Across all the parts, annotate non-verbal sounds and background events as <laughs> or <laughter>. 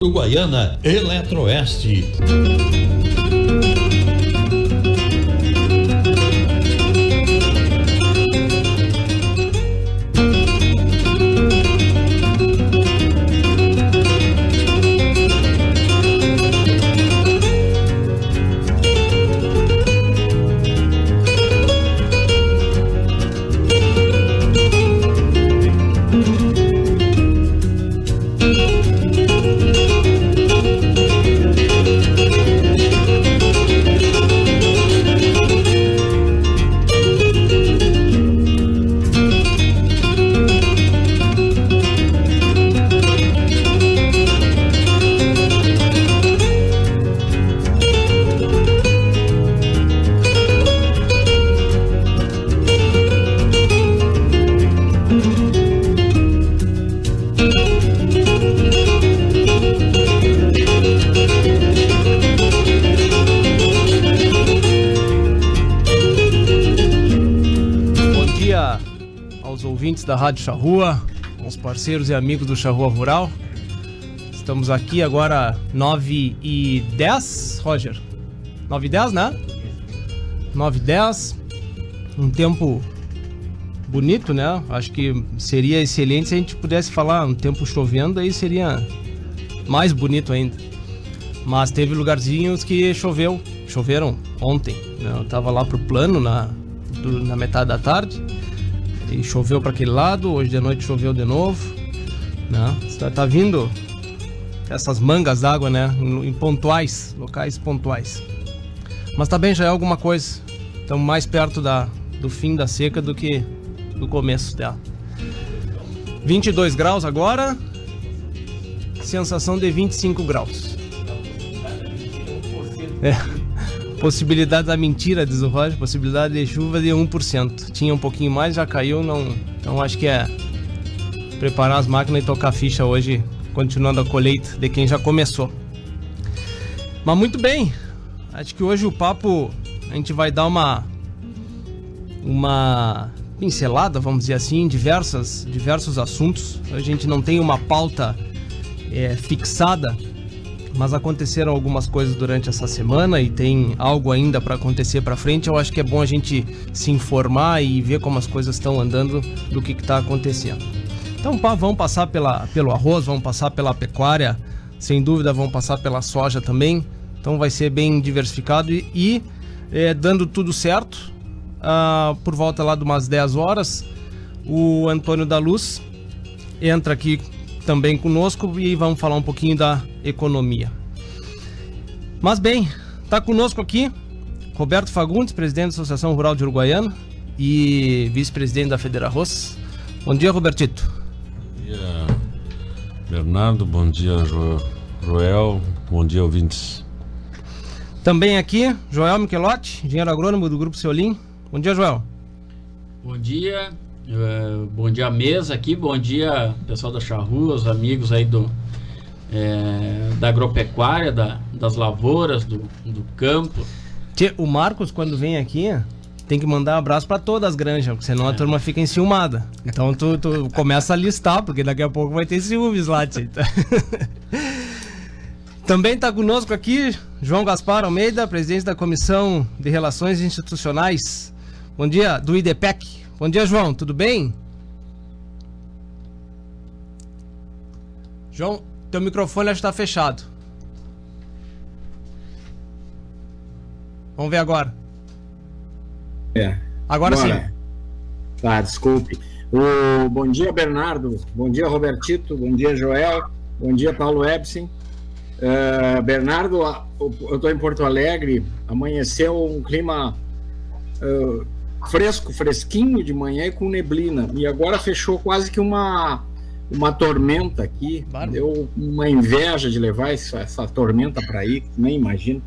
Uruguaiana Eletroeste. Rádio Charrua, os parceiros e amigos do Charrua Rural. Estamos aqui agora 9 e 10, Roger. 9 e 10, né? 9 e 10. Um tempo bonito, né? Acho que seria excelente se a gente pudesse falar um tempo chovendo, aí seria mais bonito ainda. Mas teve lugarzinhos que choveu, choveram ontem. Né? Eu tava lá pro plano na, do, na metade da tarde e choveu para aquele lado, hoje de noite choveu de novo. Né? Tá, tá vindo essas mangas d'água, né? Em, em pontuais, locais pontuais. Mas tá bem, já é alguma coisa. Estamos mais perto da, do fim da seca do que do começo dela. 22 graus agora, sensação de 25 graus. É. Possibilidade da mentira, diz o Roger, possibilidade de chuva de 1%. Tinha um pouquinho mais, já caiu, não. Então acho que é preparar as máquinas e tocar ficha hoje, continuando a colheita de quem já começou. Mas muito bem, acho que hoje o papo a gente vai dar uma uma pincelada, vamos dizer assim, em diversas, diversos assuntos. A gente não tem uma pauta é, fixada mas aconteceram algumas coisas durante essa semana e tem algo ainda para acontecer para frente. Eu acho que é bom a gente se informar e ver como as coisas estão andando do que está acontecendo. Então, pá, vamos passar pela, pelo arroz, vamos passar pela pecuária, sem dúvida vamos passar pela soja também. Então vai ser bem diversificado e, e é, dando tudo certo, ah, por volta lá de umas 10 horas, o Antônio da Luz entra aqui também conosco e vamos falar um pouquinho da economia. Mas bem, está conosco aqui Roberto Fagundes, presidente da Associação Rural de Uruguaiana e vice-presidente da Federa Arroz. Bom dia, Robertito. Bom dia, Bernardo. Bom dia, Joel. Bom dia, ouvintes. Também aqui, Joel Michelotti, engenheiro agrônomo do Grupo Seolim. Bom dia, Joel. Bom dia, é, bom dia mesa aqui, bom dia pessoal da Charrua, os amigos aí do é, da agropecuária, da, das lavouras, do, do campo. o Marcos, quando vem aqui, tem que mandar um abraço para todas as granjas, porque senão é. a turma fica enciumada. Então tu, tu, começa a listar, porque daqui a pouco vai ter ciúmes lá, tia. <laughs> Também está conosco aqui João Gaspar Almeida, presidente da Comissão de Relações Institucionais. Bom dia, do IDPEC. Bom dia, João, tudo bem? João, teu microfone está fechado. Vamos ver agora. É. Agora, agora. sim. Tá, desculpe. O, bom dia, Bernardo. Bom dia, Robertito. Bom dia, Joel. Bom dia, Paulo Ebsen. Uh, Bernardo, eu estou em Porto Alegre. Amanheceu um clima uh, fresco, fresquinho de manhã e com neblina. E agora fechou quase que uma, uma tormenta aqui. Claro. Deu uma inveja de levar essa, essa tormenta para aí, nem imagino.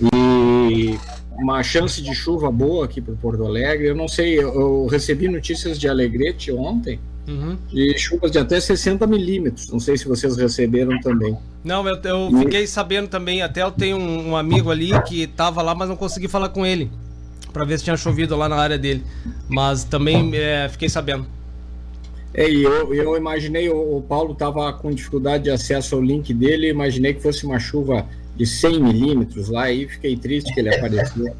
E uma chance de chuva boa aqui para Porto Alegre. Eu não sei, eu recebi notícias de Alegrete ontem. Uhum. De chuvas de até 60 milímetros. Não sei se vocês receberam também. Não, eu, eu fiquei sabendo também. Até eu tenho um, um amigo ali que estava lá, mas não consegui falar com ele para ver se tinha chovido lá na área dele. Mas também é, fiquei sabendo. É, eu, eu imaginei, o, o Paulo estava com dificuldade de acesso ao link dele, imaginei que fosse uma chuva de 100 milímetros lá, e fiquei triste que ele apareceu.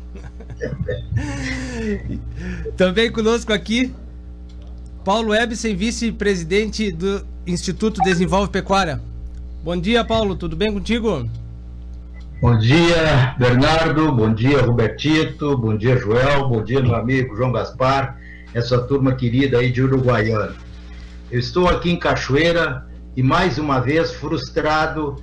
<laughs> Também conosco aqui, Paulo Ebsen, vice-presidente do Instituto Desenvolve Pecuária. Bom dia, Paulo, tudo bem contigo? Bom dia, Bernardo, bom dia, Robertito, bom dia, Joel, bom dia, meu amigo João Gaspar, essa turma querida aí de Uruguaiana. Eu estou aqui em Cachoeira e mais uma vez frustrado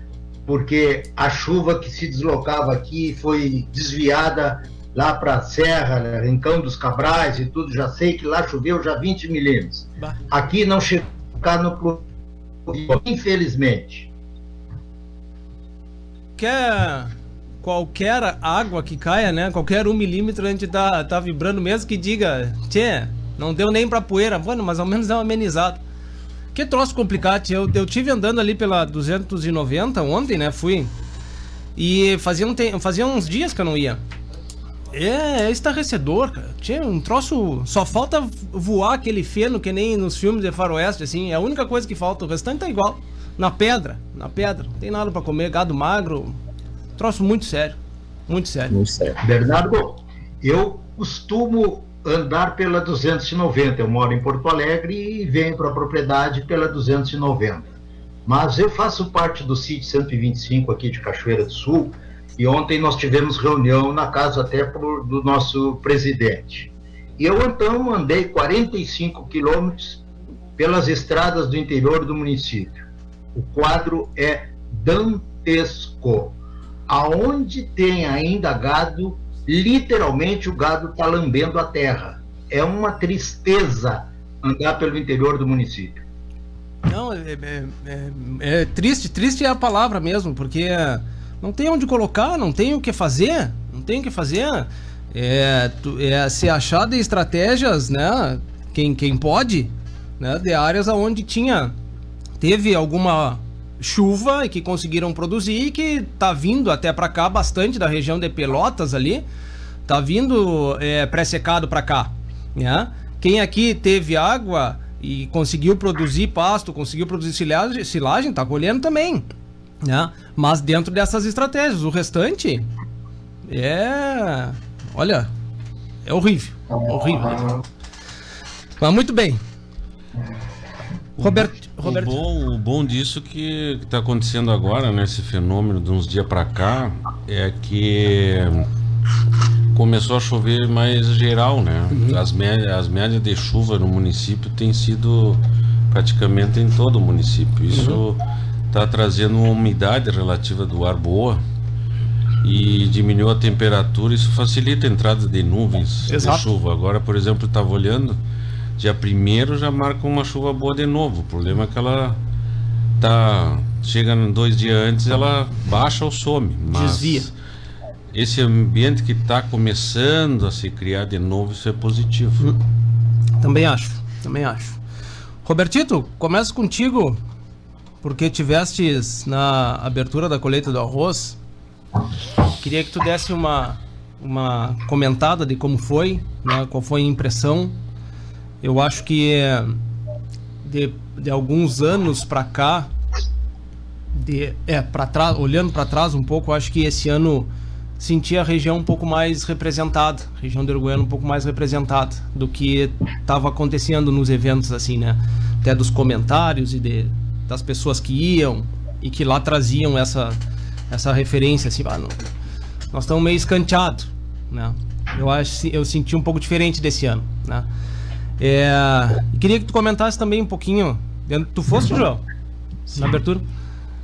porque a chuva que se deslocava aqui foi desviada lá para a Serra, né, Rincão dos Cabrais e tudo. Já sei que lá choveu já 20 milímetros. Aqui não chegou no infelizmente. Quer qualquer água que caia, né? Qualquer um milímetro a gente tá, tá vibrando, mesmo que diga, tchê, não deu nem pra poeira. Mano, mas ao menos é um amenizado. Que troço complicado. Eu, eu tive andando ali pela 290 ontem, né? Fui. E fazia, um te... fazia uns dias que eu não ia. É, é estarrecedor, cara. Tinha um troço. Só falta voar aquele feno que nem nos filmes de faroeste, assim. É a única coisa que falta. O restante tá igual. Na pedra, na pedra. Não tem nada para comer, gado magro. Troço muito sério. Muito sério. Muito sério. Bernardo, eu costumo andar pela 290. Eu moro em Porto Alegre e venho para a propriedade pela 290. Mas eu faço parte do sítio 125 aqui de Cachoeira do Sul e ontem nós tivemos reunião na casa até por, do nosso presidente. E eu então andei 45 quilômetros pelas estradas do interior do município. O quadro é dantesco. Aonde tem ainda gado, literalmente o gado está lambendo a terra. É uma tristeza andar pelo interior do município. Não, é, é, é, é, triste, triste é a palavra mesmo, porque não tem onde colocar, não tem o que fazer, não tem o que fazer. É, é se achar de estratégias, né? Quem, quem pode, né? De áreas onde tinha, teve alguma chuva e que conseguiram produzir e que tá vindo até para cá bastante da região de Pelotas ali, tá vindo é, pré-secado para cá, né? Quem aqui teve água e conseguiu produzir pasto, conseguiu produzir silagem, silagem tá colhendo também, né? Mas dentro dessas estratégias, o restante é, olha, é horrível, horrível. Mas muito bem. Roberto, Roberto. O, bom, o bom disso que está acontecendo agora, né, esse fenômeno de uns dias para cá, é que começou a chover mais geral, né? Uhum. As, médias, as médias de chuva no município têm sido praticamente em todo o município. Isso está uhum. trazendo uma umidade relativa do ar boa e diminuiu a temperatura. Isso facilita a entrada de nuvens Exato. de chuva. Agora, por exemplo, estava olhando dia primeiro já marca uma chuva boa de novo. O problema é que ela tá chega dois dias antes, ela baixa ou some. Desvia. Esse ambiente que está começando a se criar de novo, isso é positivo. Hum. Também acho, também acho. Robertito, começa contigo, porque tivestes na abertura da colheita do arroz. Queria que tu desse uma, uma comentada de como foi, né, qual foi a impressão eu acho que é, de, de alguns anos para cá, de, é, para trás, olhando para trás um pouco, acho que esse ano senti a região um pouco mais representada, região do Uruguaiana um pouco mais representada do que estava acontecendo nos eventos assim, né? Até dos comentários e de, das pessoas que iam e que lá traziam essa essa referência assim, ah, não, nós estamos meio escanteados, né? Eu acho eu senti um pouco diferente desse ano, né? É, queria que tu comentasse também um pouquinho. Tu foste, João? Sim. Na abertura?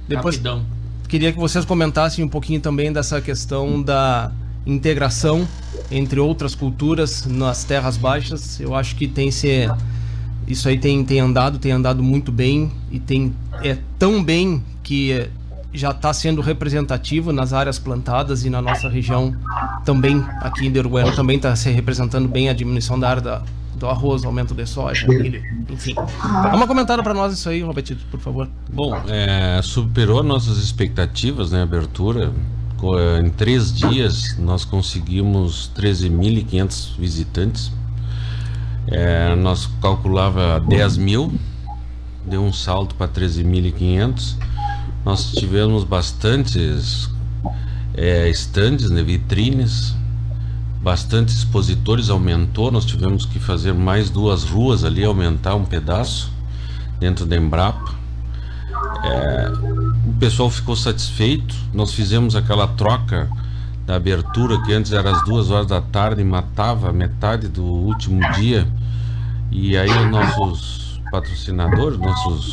Depois, Rapidão. Queria que vocês comentassem um pouquinho também dessa questão da integração entre outras culturas nas terras baixas. Eu acho que tem se isso aí tem, tem andado, tem andado muito bem e tem é tão bem que já está sendo representativo nas áreas plantadas e na nossa região também aqui em Derugueno também está se representando bem a diminuição da área da, do arroz, aumento de soja, milho, enfim. Dá uma comentário para nós isso aí, Robertito, por favor. Bom, é, superou nossas expectativas, né, abertura. Em três dias nós conseguimos 13.500 visitantes. É, nós calculava 10 mil, deu um salto para 13.500. Nós tivemos bastantes é, estandes, né, vitrines, bastante expositores, aumentou. Nós tivemos que fazer mais duas ruas ali, aumentar um pedaço dentro da Embrapa. É, o pessoal ficou satisfeito. Nós fizemos aquela troca da abertura que antes era às duas horas da tarde e matava metade do último dia. E aí os nossos patrocinadores, nossos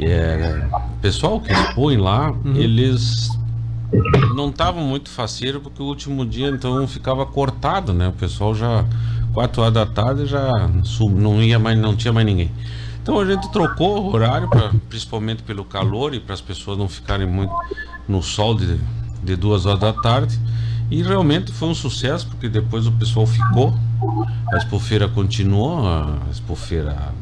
é, pessoal que expõe lá, uhum. eles não estavam muito faceiro porque o último dia então ficava cortado, né? O pessoal já quatro horas da tarde já não ia mais, não tinha mais ninguém. Então a gente trocou o horário, principalmente pelo calor e para as pessoas não ficarem muito no sol de, de duas horas da tarde. E realmente foi um sucesso, porque depois o pessoal ficou, a expofeira continuou, a expofeira,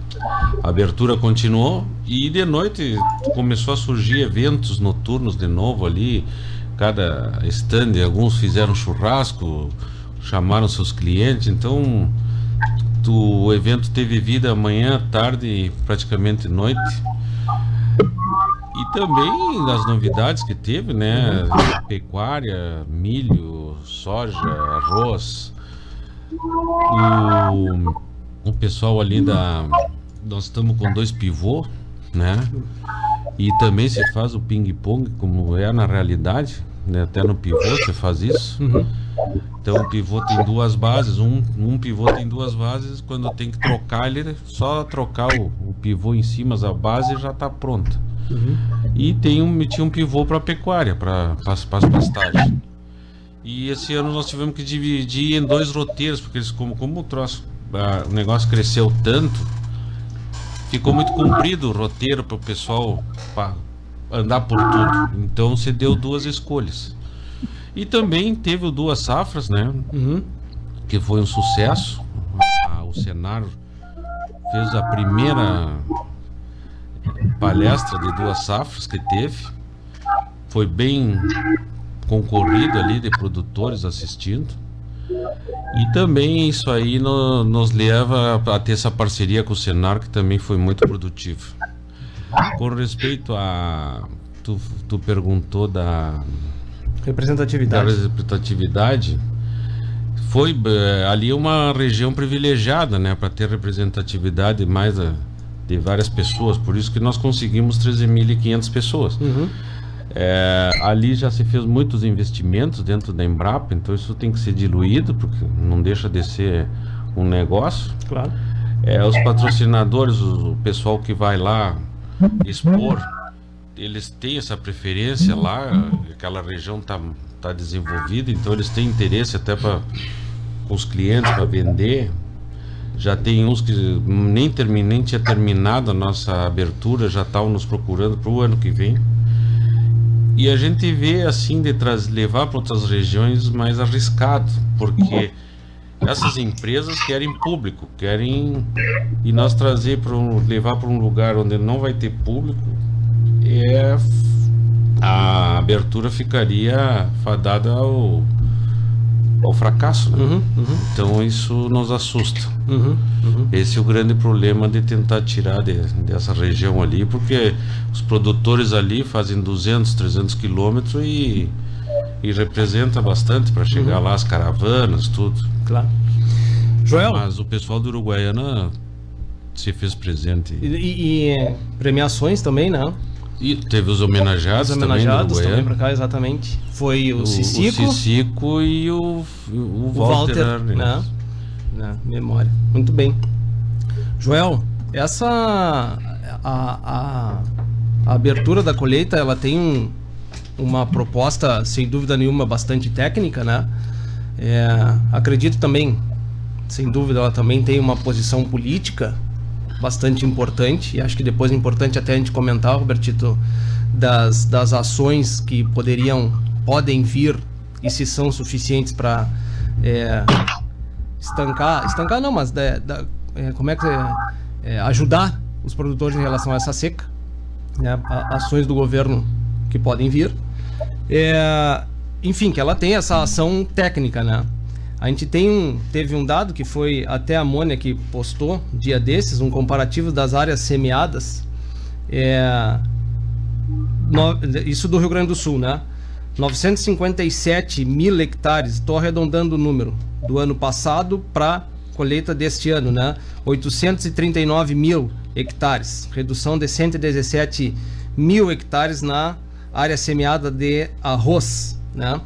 a abertura continuou, e de noite começou a surgir eventos noturnos de novo ali, cada stand, alguns fizeram churrasco, chamaram seus clientes, então o evento teve vida manhã, tarde e praticamente noite. E também as novidades que teve, né? Pecuária, milho, soja, arroz. O, o pessoal ali da. Nós estamos com dois pivô, né? E também se faz o ping-pong, como é na realidade, né? Até no pivô você faz isso. Uhum. Então o pivô tem duas bases, um, um pivô tem duas bases, quando tem que trocar ele, só trocar o, o pivô em cima, a base já está pronta. Uhum. E tem um, tinha um pivô para pecuária, para as pastagens. E esse ano nós tivemos que dividir em dois roteiros, porque eles, como, como o, troço, a, o negócio cresceu tanto, ficou muito comprido o roteiro para o pessoal andar por tudo. Então você deu duas escolhas. E também teve o Duas Safras, né? Uhum. Que foi um sucesso. o Senar fez a primeira palestra de Duas Safras que teve. Foi bem concorrido ali de produtores assistindo. E também isso aí no, nos leva a ter essa parceria com o Senar, que também foi muito produtivo. Com respeito a. Tu, tu perguntou da. Representatividade. Da representatividade. Foi eh, ali uma região privilegiada, né? Para ter representatividade mais a, de várias pessoas. Por isso que nós conseguimos 13.500 pessoas. Uhum. É, ali já se fez muitos investimentos dentro da Embrapa, então isso tem que ser diluído, porque não deixa de ser um negócio. Claro. É, os patrocinadores, o pessoal que vai lá expor, eles têm essa preferência lá, aquela região está tá desenvolvida, então eles têm interesse até para os clientes para vender. Já tem uns que nem, termin, nem tinha terminado a nossa abertura, já estavam nos procurando para o ano que vem. E a gente vê assim de levar para outras regiões mais arriscado, porque essas empresas querem público, querem e nós trazer para um, levar para um lugar onde não vai ter público, é a abertura ficaria fadada ao ao fracasso. Né? Uhum, uhum. Então isso nos assusta. Uhum, uhum, Esse é o grande problema de tentar tirar de, dessa região ali, porque os produtores ali fazem 200, 300 quilômetros e, e representa bastante para chegar uhum. lá as caravanas, tudo. Claro. Joel. Mas o pessoal do Uruguaiana se fez presente. E, e, e premiações também, né? E teve os homenageados, os homenageados também, também para cá, exatamente. Foi o, o Cicico. O Cicico e o, o, Walter, Walter né? Na memória. Muito bem. Joel, essa a, a, a abertura da colheita, ela tem um, uma proposta, sem dúvida nenhuma, bastante técnica, né? É, acredito também, sem dúvida, ela também tem uma posição política bastante importante, e acho que depois é importante até a gente comentar, Robertito, das, das ações que poderiam, podem vir e se são suficientes para é, estancar, estancar não, mas é, é, como é que é, ajudar os produtores em relação a essa seca, né, ações do governo que podem vir, é, enfim, que ela tem essa ação técnica, né? A gente tem um, teve um dado que foi até a Mônia que postou dia desses, um comparativo das áreas semeadas. É, no, isso do Rio Grande do Sul, né? 957 mil hectares, estou arredondando o número, do ano passado para colheita deste ano, né? 839 mil hectares, redução de 117 mil hectares na área semeada de arroz, né?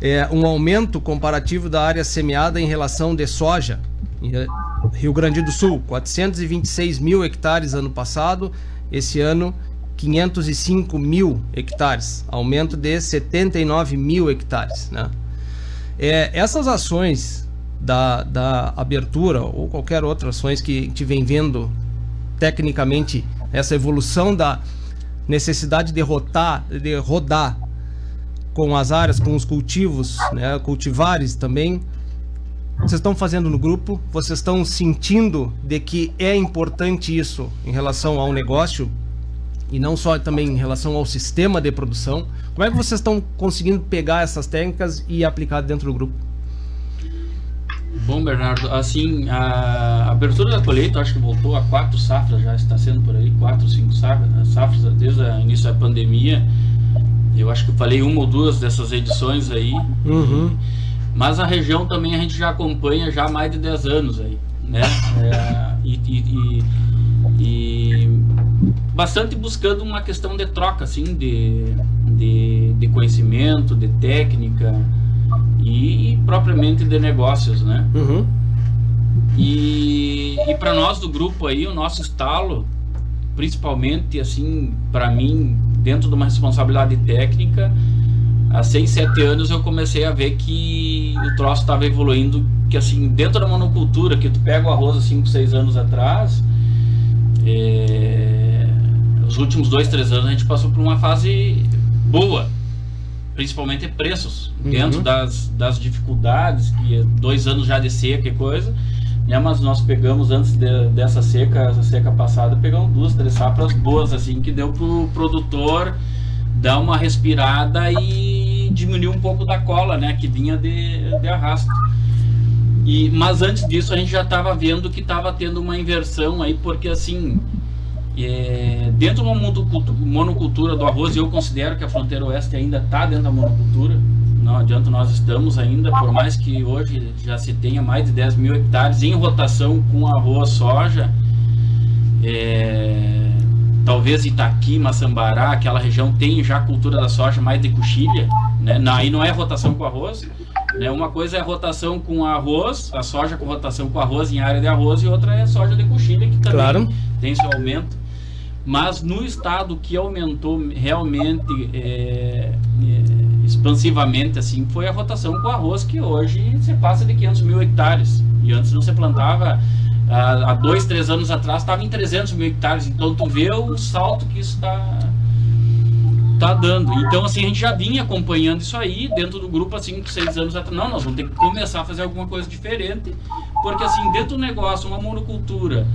É um aumento comparativo da área semeada em relação de soja. Rio Grande do Sul, 426 mil hectares ano passado, esse ano 505 mil hectares, aumento de 79 mil hectares, né? É, essas ações da, da abertura ou qualquer outra ações que gente vem vendo tecnicamente essa evolução da necessidade de rotar, de rodar com as áreas, com os cultivos, né, cultivares também. Vocês estão fazendo no grupo? Vocês estão sentindo de que é importante isso em relação ao negócio e não só também em relação ao sistema de produção? Como é que vocês estão conseguindo pegar essas técnicas e aplicar dentro do grupo? Bom, Bernardo, assim, a abertura da colheita acho que voltou a quatro safras, já está sendo por aí, quatro, cinco safras, safras desde o início da pandemia. Eu acho que eu falei uma ou duas dessas edições aí. Uhum. Mas a região também a gente já acompanha já há mais de 10 anos aí, né? É, e, e, e, e, bastante buscando uma questão de troca, assim, de, de, de conhecimento, de técnica e propriamente de negócios, né? Uhum. E, e para nós do grupo aí, o nosso estalo, principalmente assim, para mim, dentro de uma responsabilidade técnica, há 6, 7 anos eu comecei a ver que o troço estava evoluindo, que assim, dentro da monocultura, que tu pega o arroz há 5, 6 anos atrás, é, os últimos 2, 3 anos a gente passou por uma fase boa, principalmente preços, uhum. dentro das, das dificuldades, que dois anos já de seca e coisa, né, mas nós pegamos antes de, dessa seca, essa seca passada, pegamos duas, três safras boas, assim, que deu pro produtor dar uma respirada e diminuir um pouco da cola, né, que vinha de, de arrasto. E, mas antes disso a gente já estava vendo que estava tendo uma inversão aí, porque assim, é, dentro da monocultura do arroz, eu considero que a fronteira oeste ainda está dentro da monocultura. Não adianta, nós estamos ainda, por mais que hoje já se tenha mais de 10 mil hectares em rotação com arroz, soja. É, talvez Itaqui, Maçambará, aquela região tem já cultura da soja mais de coxilha. Né? Aí não é rotação com arroz. Né? Uma coisa é rotação com arroz, a soja com rotação com arroz em área de arroz, e outra é soja de coxilha, que também claro. tem seu aumento. Mas no estado que aumentou realmente é, é, expansivamente assim foi a rotação com arroz, que hoje você passa de 500 mil hectares. E antes não se plantava, há, dois, três anos atrás estava em 300 mil hectares. Então tu vê o salto que isso está tá dando. Então, assim, a gente já vinha acompanhando isso aí dentro do grupo há 5, 6 anos atrás. Não, nós vamos ter que começar a fazer alguma coisa diferente, porque, assim, dentro do negócio, uma monocultura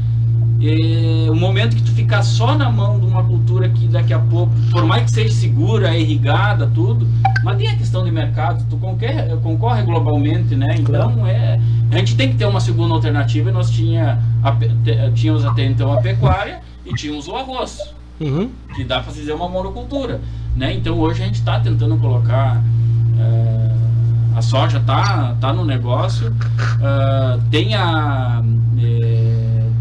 é, o momento que tu ficar só na mão de uma cultura que daqui a pouco, por mais que seja segura, irrigada, tudo, mas tem a questão de mercado, tu concorre, concorre globalmente, né? Então claro. é, a gente tem que ter uma segunda alternativa e nós tinha, a, tínhamos até então a pecuária e tínhamos o arroz, uhum. que dá para fazer uma monocultura, né? Então hoje a gente está tentando colocar é, a soja tá, tá no negócio, uh, tem a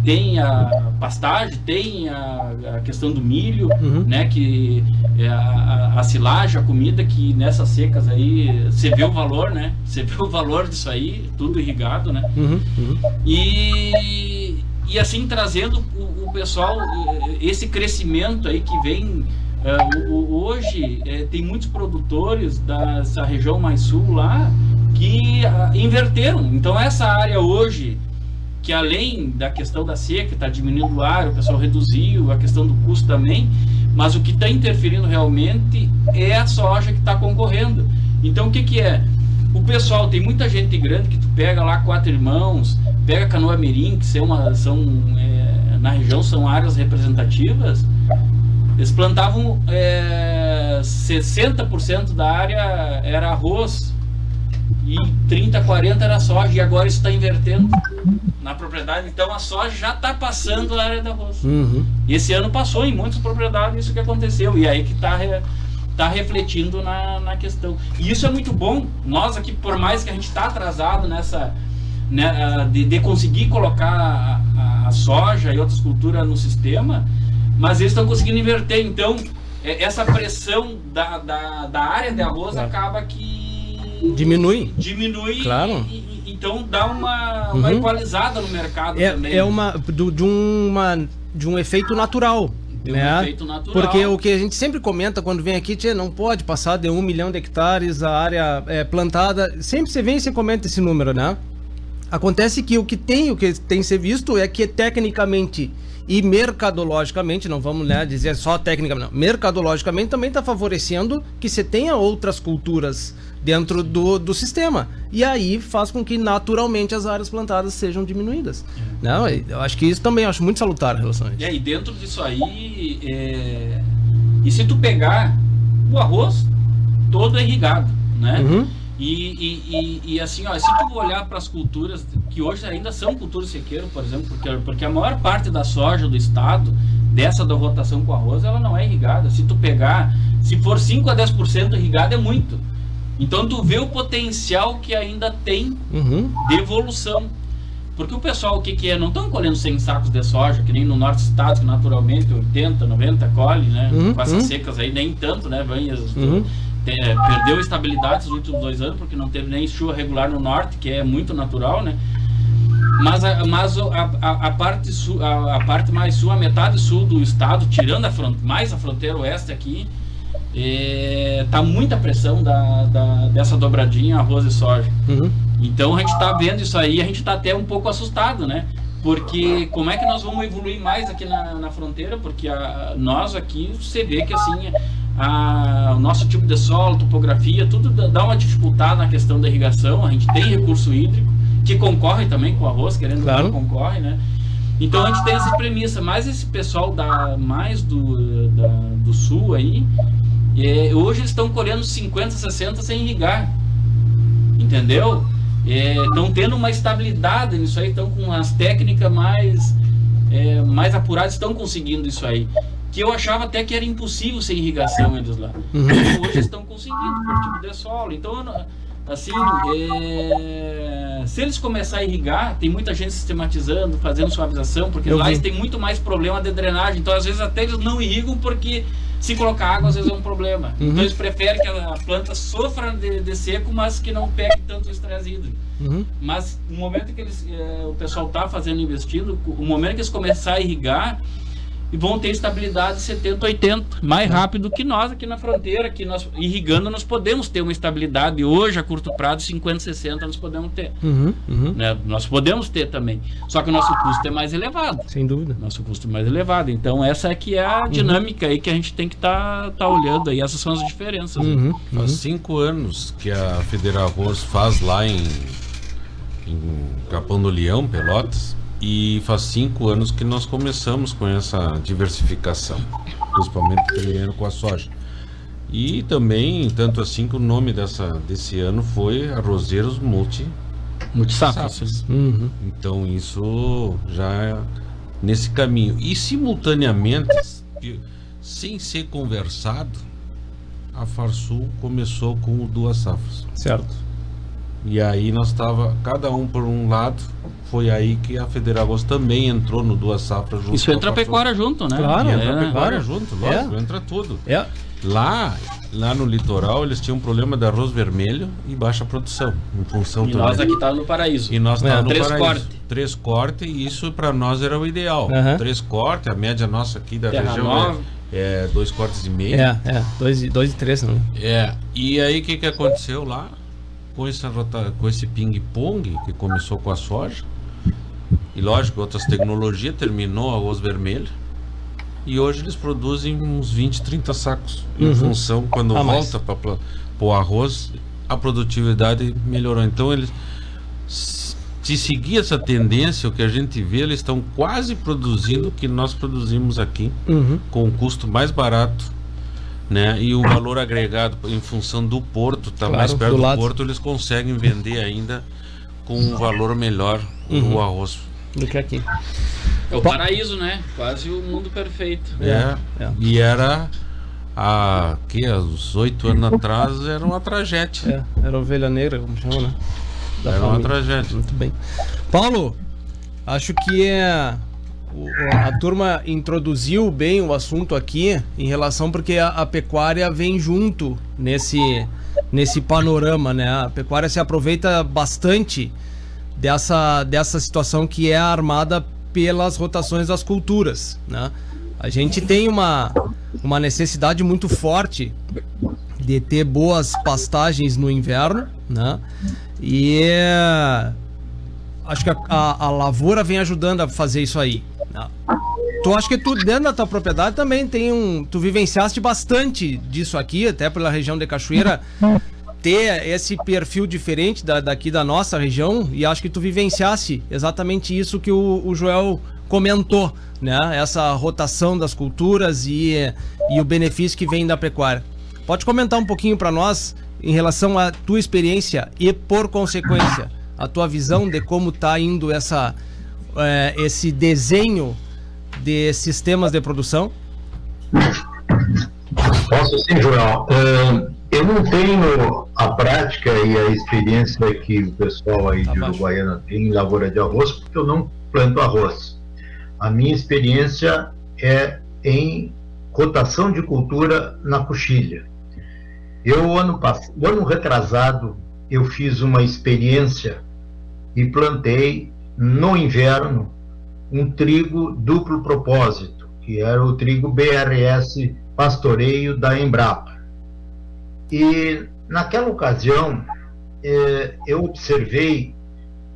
tem a pastagem, tem a, a questão do milho, uhum. né? Que é a, a, a, silagem, a comida que nessas secas aí você vê o valor, né? Você vê o valor disso aí, tudo irrigado, né? Uhum. Uhum. E, e assim trazendo o, o, pessoal, esse crescimento aí que vem. Uh, hoje uh, tem muitos produtores dessa região mais sul lá que uh, inverteram. Então essa área hoje que além da questão da seca, está diminuindo o ar, o pessoal reduziu, a questão do custo também, mas o que está interferindo realmente é a soja que está concorrendo. Então o que, que é? O pessoal, tem muita gente grande que tu pega lá quatro irmãos, pega Canoa Mirim, que são, uma, são é, na região são áreas representativas, eles plantavam é, 60% da área era arroz, e 30, 40 era soja, e agora isso está invertendo na propriedade. Então a soja já está passando a área de arroz. Uhum. Esse ano passou em muitas propriedades isso que aconteceu. E aí que está tá refletindo na, na questão. E isso é muito bom. Nós aqui, por mais que a gente está atrasado nessa. Né, de, de conseguir colocar a, a, a soja e outras culturas no sistema, mas eles estão conseguindo inverter. Então, é, essa pressão da, da, da área de arroz Claro. acaba que Diminui. diminui Claro. e, e- então dá uma, uma Uhum. equalizada no mercado também. É, é uma, do- de, uma, de um efeito natural. De um né? efeito natural. Porque o que a gente sempre comenta quando vem aqui, tchê, não pode passar de um milhão de hectares a área é, plantada. Sempre você vem e você comenta esse número, né? Acontece que o que tem, o que tem que ser visto é que tecnicamente e mercadologicamente, não vamos né, dizer só tecnicamente, não, mercadologicamente também está favorecendo que você tenha outras culturas dentro do, do sistema. E aí faz com que naturalmente as áreas plantadas sejam diminuídas. Não, eu acho que isso também acho muito salutar em relação a isso. E aí dentro disso aí, é... e se tu pegar o arroz todo é irrigado, né? Uhum. E, e, e, e assim, ó, se tu olhar para as culturas que hoje ainda são culturas sequeiro, por exemplo, porque, porque a maior parte da soja do estado, dessa da rotação com arroz, ela não é irrigada. Se tu pegar, se for 5 a 10% irrigado é muito. Então tu vê o potencial que ainda tem Uhum. de evolução. Porque o pessoal, o que, que é? Não estão colhendo 100 sacos de soja, que nem no norte do estado, que naturalmente 80, 90 colhe, né? Uhum, Com essas uhum. secas aí, nem tanto, né? Vem, Uhum. perdeu estabilidade nos últimos dois anos, porque não teve nem chuva regular no norte, que é muito natural, né? Mas, a, mas a, a, a parte sul, a, a parte mais sul, a metade sul do estado, tirando a fron- mais a fronteira oeste aqui, é, tá muita pressão da, da- dessa dobradinha arroz e soja. Uhum. Então a gente está vendo isso aí, a gente está até um pouco assustado, né? Porque como é que nós vamos evoluir mais aqui na, na fronteira? Porque a- nós aqui, você vê que assim, a- o nosso tipo de solo, topografia, tudo dá- dá uma dificuldade na questão da irrigação. A gente tem recurso hídrico, que concorre também com o arroz, querendo Claro. ou não concorre, né? Então a gente tem essa premissa, mas esse pessoal da, mais do, da- do sul aí, é, hoje eles estão colhendo 50, 60 sem irrigar. Entendeu? Estão tendo uma estabilidade nisso aí, estão com as técnicas mais, é, mais apuradas, estão conseguindo isso aí. Que eu achava até que era impossível sem irrigação eles lá. Uhum. Hoje estão conseguindo, por tipo de solo. Então, assim, é, se eles começarem a irrigar, tem muita gente sistematizando, fazendo suavização, porque Eu lá vi. eles têm muito mais problema de drenagem. Então, às vezes, até eles não irrigam porque se colocar água, às vezes é um problema. Uhum. Então, eles preferem que a planta sofra de, de seco, mas que não pegue tanto o estresse hídrico. Uhum. Mas no momento que eles, eh, o pessoal está fazendo investindo, o momento que eles começarem a irrigar, e vão ter estabilidade 70, 80, mais rápido que nós aqui na fronteira, que nós irrigando nós podemos ter uma estabilidade hoje a curto prazo 50, 60 nós podemos ter, Uhum. Uhum. né? Nós podemos ter também. Só que o nosso custo é mais elevado. Sem dúvida. Nosso custo é mais elevado. Então essa é que é a dinâmica aí que a gente tem que estar tá, olhando aí. Essas são as diferenças. né? Uhum. Faz cinco anos que a Federal Arroz faz lá em, em Capão do Leão, Pelotas, e faz cinco anos que nós começamos com essa diversificação, principalmente primeiro com a soja. E também, tanto assim que o nome dessa, desse ano foi Arrozeiros Multi Multissafras. Safras. Uhum. Então isso já é nesse caminho. E simultaneamente, sem ser conversado, a Farsul começou com o duas safras. Certo. E aí nós estava cada um por um lado. Foi aí que a Federal Arroz também entrou no duas safras junto Isso a entra a pecuária junto, né? Claro, E É, entra a né? pecuária Claro. junto, lógico, É. entra tudo. É. Lá, lá no litoral, eles tinham um problema de arroz vermelho e baixa produção, em função E também. nós aqui tá no paraíso. E nós É, estávamos no três paraíso. corte. Três cortes, e isso para nós era o ideal. Três cortes, a média nossa aqui da Terra região Nova. é, é dois cortes e meio. É, é. Dois, e- dois e três, não. É, E aí o que, que aconteceu lá? Com, essa rota, com esse ping-pong que começou com a soja, e lógico, outras tecnologias, terminou o arroz vermelho. E hoje eles produzem uns 20, 30 sacos. Em Uhum. função, quando Ah, mas- volta para o arroz, a produtividade melhorou. Então eles se seguir essa tendência, o que a gente vê, eles estão quase produzindo o que nós produzimos aqui, Uhum. com um custo mais barato né? E o valor agregado em função do porto, tá Claro, mais perto do do, porto, eles conseguem vender ainda com um valor melhor Uhum. o arroz. Do que aqui. É o paraíso, né? Quase o mundo perfeito. É. é. E era há que uns oito anos atrás era uma tragédia. É, era ovelha negra, como chama, né? Da Era uma família. tragédia. Muito bem. Paulo, acho que é. A turma introduziu bem o assunto aqui em relação porque a, a pecuária vem junto nesse, nesse panorama, né? A pecuária se aproveita bastante dessa, dessa situação que é armada pelas rotações das culturas, né? A gente tem uma, uma necessidade muito forte de ter boas pastagens no inverno, né? E acho que a, a- a lavoura vem ajudando a fazer isso aí. né? Tu acha que tu dentro da tua propriedade também tem um, tu vivenciaste bastante disso aqui, até pela região de Cachoeira <laughs> ter esse perfil diferente da, daqui da nossa região e acho que tu vivenciasse exatamente isso que o, o Joel comentou, né? Essa rotação das culturas e, e o benefício que vem da pecuária. Pode comentar um pouquinho para nós em relação à tua experiência e, por consequência, a tua visão de como está indo essa, eh, esse desenho de sistemas de produção? Posso sim, Joel. Ahn, eu não tenho a prática e a experiência que o pessoal aí de Abaixo. Uruguaiana tem em lavoura de arroz, porque eu não planto arroz. A minha experiência é em rotação de cultura na coxilha. Eu, ano passado, ano retrasado, eu fiz uma experiência e plantei no inverno um trigo duplo propósito, que era o trigo BRS pastoreio da Embrapa. E naquela ocasião eh, eu observei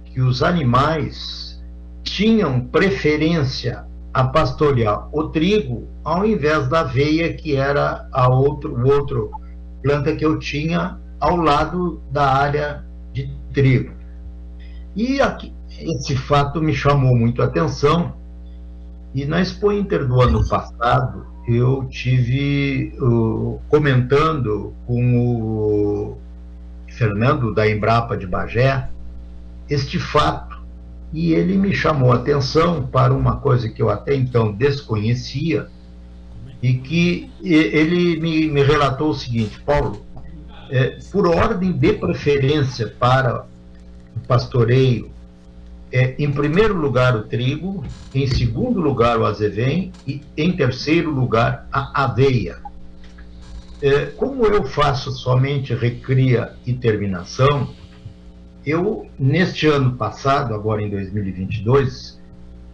que os animais tinham preferência a pastorear o trigo ao invés da aveia, que era a outro, o outro planta que eu tinha ao lado da área de trigo. E aqui, esse fato me chamou muito a atenção. E na Expo Inter do ano passado, eu tive uh, comentando com o Fernando da Embrapa de Bagé este fato. E ele me chamou a atenção para uma coisa que eu até então desconhecia e que ele me, me relatou o seguinte, Paulo, é, por ordem de preferência para o pastoreio, é, em primeiro lugar o trigo, em segundo lugar o azevém e em terceiro lugar a aveia. É, como eu faço somente recria e terminação, eu, neste ano passado, agora em 2022,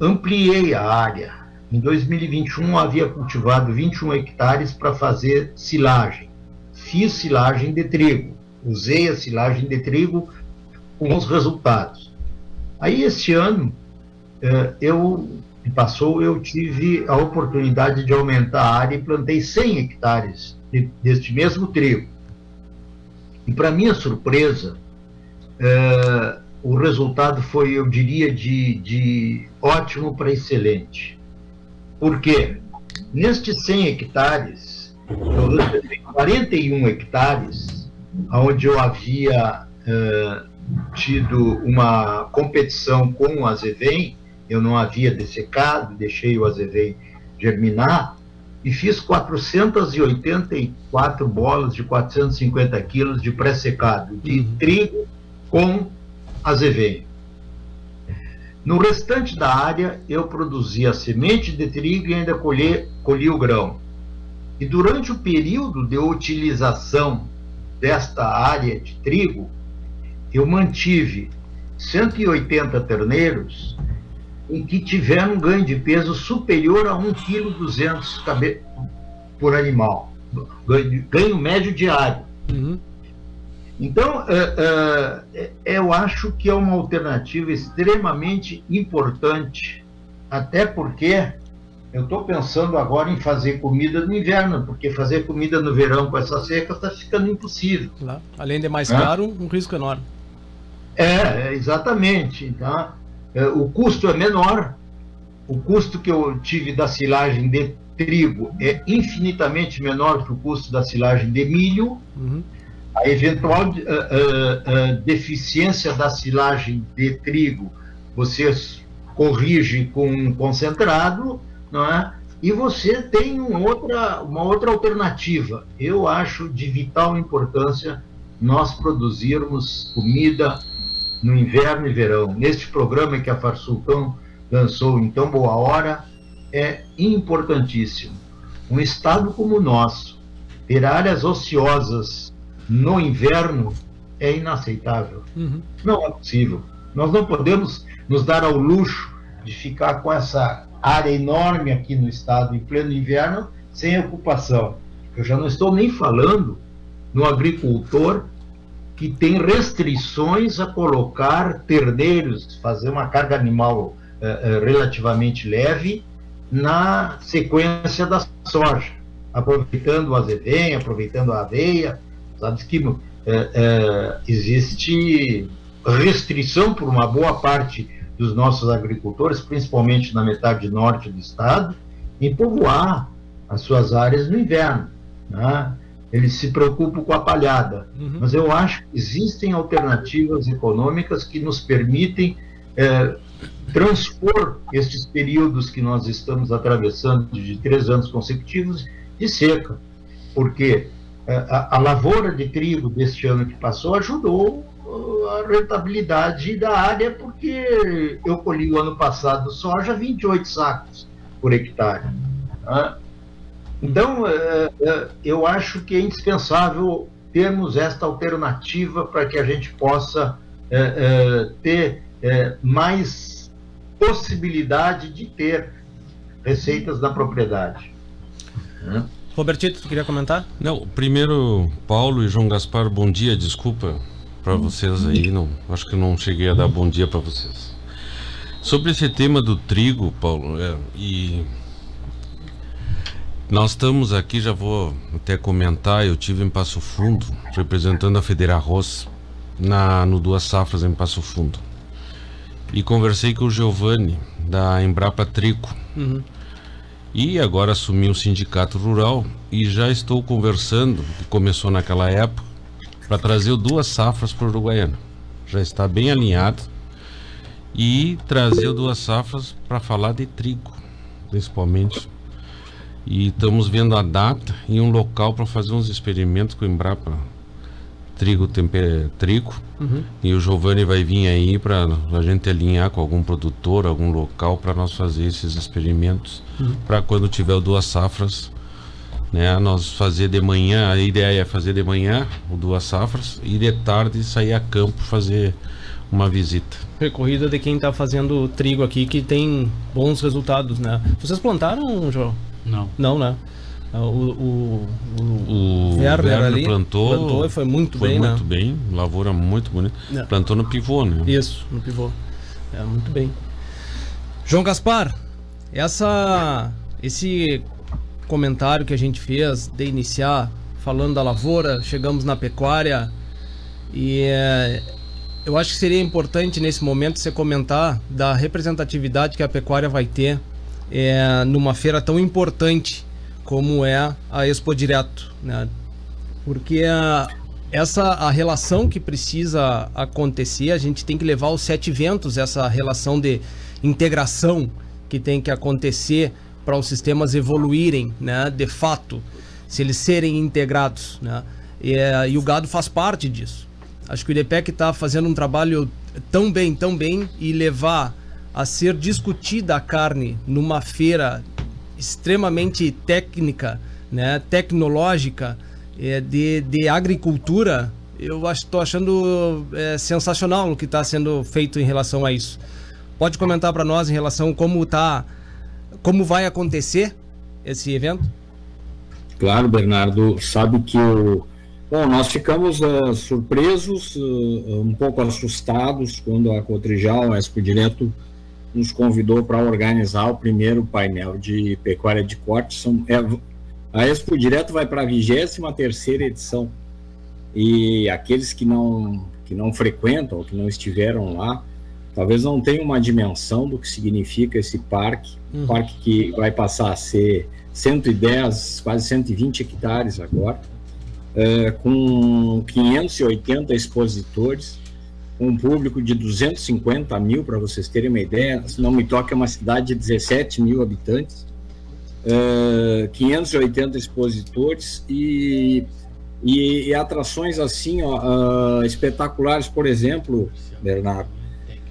ampliei a área. Em 2021, havia cultivado 21 hectares para fazer silagem. Fiz silagem de trigo. Usei a silagem de trigo com os resultados. Aí, este ano, eh, eu passou, eu tive a oportunidade de aumentar a área e plantei 100 hectares de- deste mesmo trigo. E, para minha surpresa, eh, o resultado foi, eu diria, de, de ótimo para excelente. Por quê? Nestes 100 hectares, eu recebi 41 hectares, onde eu havia eh, tido uma competição com o azevém, eu não havia dessecado, deixei o azevém germinar, e fiz 484 bolas de 450 quilos de pré-secado, de Uhum. trigo com azevém. No restante da área, eu produzia semente de trigo e ainda colhi, colhi o grão. E durante o período de utilização desta área de trigo, eu mantive 180 terneiros em que tiveram um ganho de peso superior a 1,2 kg por animal. Ganho, ganho médio diário. Uhum. Então, é, é, eu acho que é uma alternativa extremamente importante, até porque eu estou pensando agora em fazer comida no inverno, porque fazer comida no verão com essa seca está ficando impossível. Lá. Além de mais É. caro, um risco enorme. É, exatamente. Então, é, o custo é menor. O custo que eu tive da silagem de trigo é infinitamente menor que o custo da silagem de milho, uhum. a eventual uh, uh, uh, deficiência da silagem de trigo você corrige com um concentrado, não é? E você tem um outra, uma outra alternativa. Eu acho de vital importância nós produzirmos comida no inverno e verão. Neste programa que a Farsultão lançou em tão boa hora, é importantíssimo. Um estado como o nosso, ter áreas ociosas no inverno é inaceitável. Uhum. Não é possível. Nós não podemos nos dar ao luxo de ficar com essa área enorme aqui no estado em pleno inverno sem ocupação. Eu já não estou nem falando no agricultor que tem restrições a colocar terneiros, fazer uma carga animal uh, relativamente leve na sequência da soja, aproveitando o azevém, aproveitando a aveia. Sabe que uh, uh, existe restrição por uma boa parte dos nossos agricultores, principalmente na metade norte do estado, em povoar as suas áreas no inverno. Né? Eles se preocupam com a palhada, uhum. mas eu acho que existem alternativas econômicas que nos permitem é, transpor estes períodos que nós estamos atravessando de três anos consecutivos de seca, porque é, a, a lavoura de trigo deste ano que passou ajudou a rentabilidade da área, porque eu colhi o ano passado soja 28 sacos por hectare. Né? Então, é, é, eu acho que é indispensável termos esta alternativa para que a gente possa é, ter mais possibilidade de ter receitas da propriedade. Robertito, tu queria comentar? Não, primeiro, Paulo e João Gaspar, bom dia, desculpa para vocês aí. Não, acho que não cheguei a dar bom dia para vocês. Sobre esse tema do trigo, Paulo, é, e nós estamos aqui, já vou até comentar. Eu tive em Passo Fundo, representando a Federa Ross na no Duas Safras em Passo Fundo, e conversei com o Giovanni da Embrapa Trico. Uhum. E agora assumi o sindicato rural e já estou conversando, que começou naquela época, para trazer duas safras para o Uruguaiana. Já está bem alinhado. E trazer duas safras para falar de trigo, principalmente. E estamos vendo a data e um local para fazer uns experimentos com o Embrapa Trigo temper, Trigo. Uhum. E o Giovanni vai vir aí para a gente alinhar com algum produtor, algum local para nós fazer esses experimentos. Uhum. Para quando tiver duas safras, né? Nós fazer de manhã, a ideia é fazer de manhã o duas safras e de tarde sair a campo fazer uma visita. Recorrida de quem está fazendo trigo aqui que tem bons resultados, né? Vocês plantaram, João? Não. Não, né? O, o, o, o Werner, ali plantou, plantou e foi muito foi bem, né? muito né? bem, lavoura muito bonita. É. Plantou no pivô, né? Isso, no pivô. É muito bem. João Gaspar, essa esse comentário que a gente fez de iniciar falando da lavoura, chegamos na pecuária e é, eu acho que seria importante nesse momento você comentar da representatividade que a pecuária vai ter é, numa feira tão importante como é a Expo Direto, né? Porque a, essa a relação que precisa acontecer, a gente tem que levar os sete ventos essa relação de integração que tem que acontecer para os sistemas evoluírem, né, de fato, se eles serem integrados, né? E, é, e o gado faz parte disso. Acho que o IDPEC está fazendo um trabalho tão bem, tão bem e levar a ser discutida a carne numa feira extremamente técnica, né, tecnológica, é, de, de agricultura, eu estou achando é, sensacional o que está sendo feito em relação a isso. Pode comentar para nós em relação a como está como vai acontecer esse evento? Claro, Bernardo. Sabe que o. Bom, nós ficamos uh, surpresos, uh, um pouco assustados quando a Cotrijal, a Expo Direto, nos convidou para organizar o primeiro painel de pecuária de corte. São, é, a Expo Direto vai para a 23 terceira edição. E aqueles que não, que não frequentam, que não estiveram lá, talvez não tenha uma dimensão do que significa esse parque, uhum. parque que vai passar a ser 110, quase 120 hectares agora, é, com 580 expositores, um público de 250 mil, para vocês terem uma ideia. Se não me toca, é uma cidade de 17 mil habitantes, é, 580 expositores e, e, e atrações assim ó, uh, espetaculares, por exemplo, Bernardo.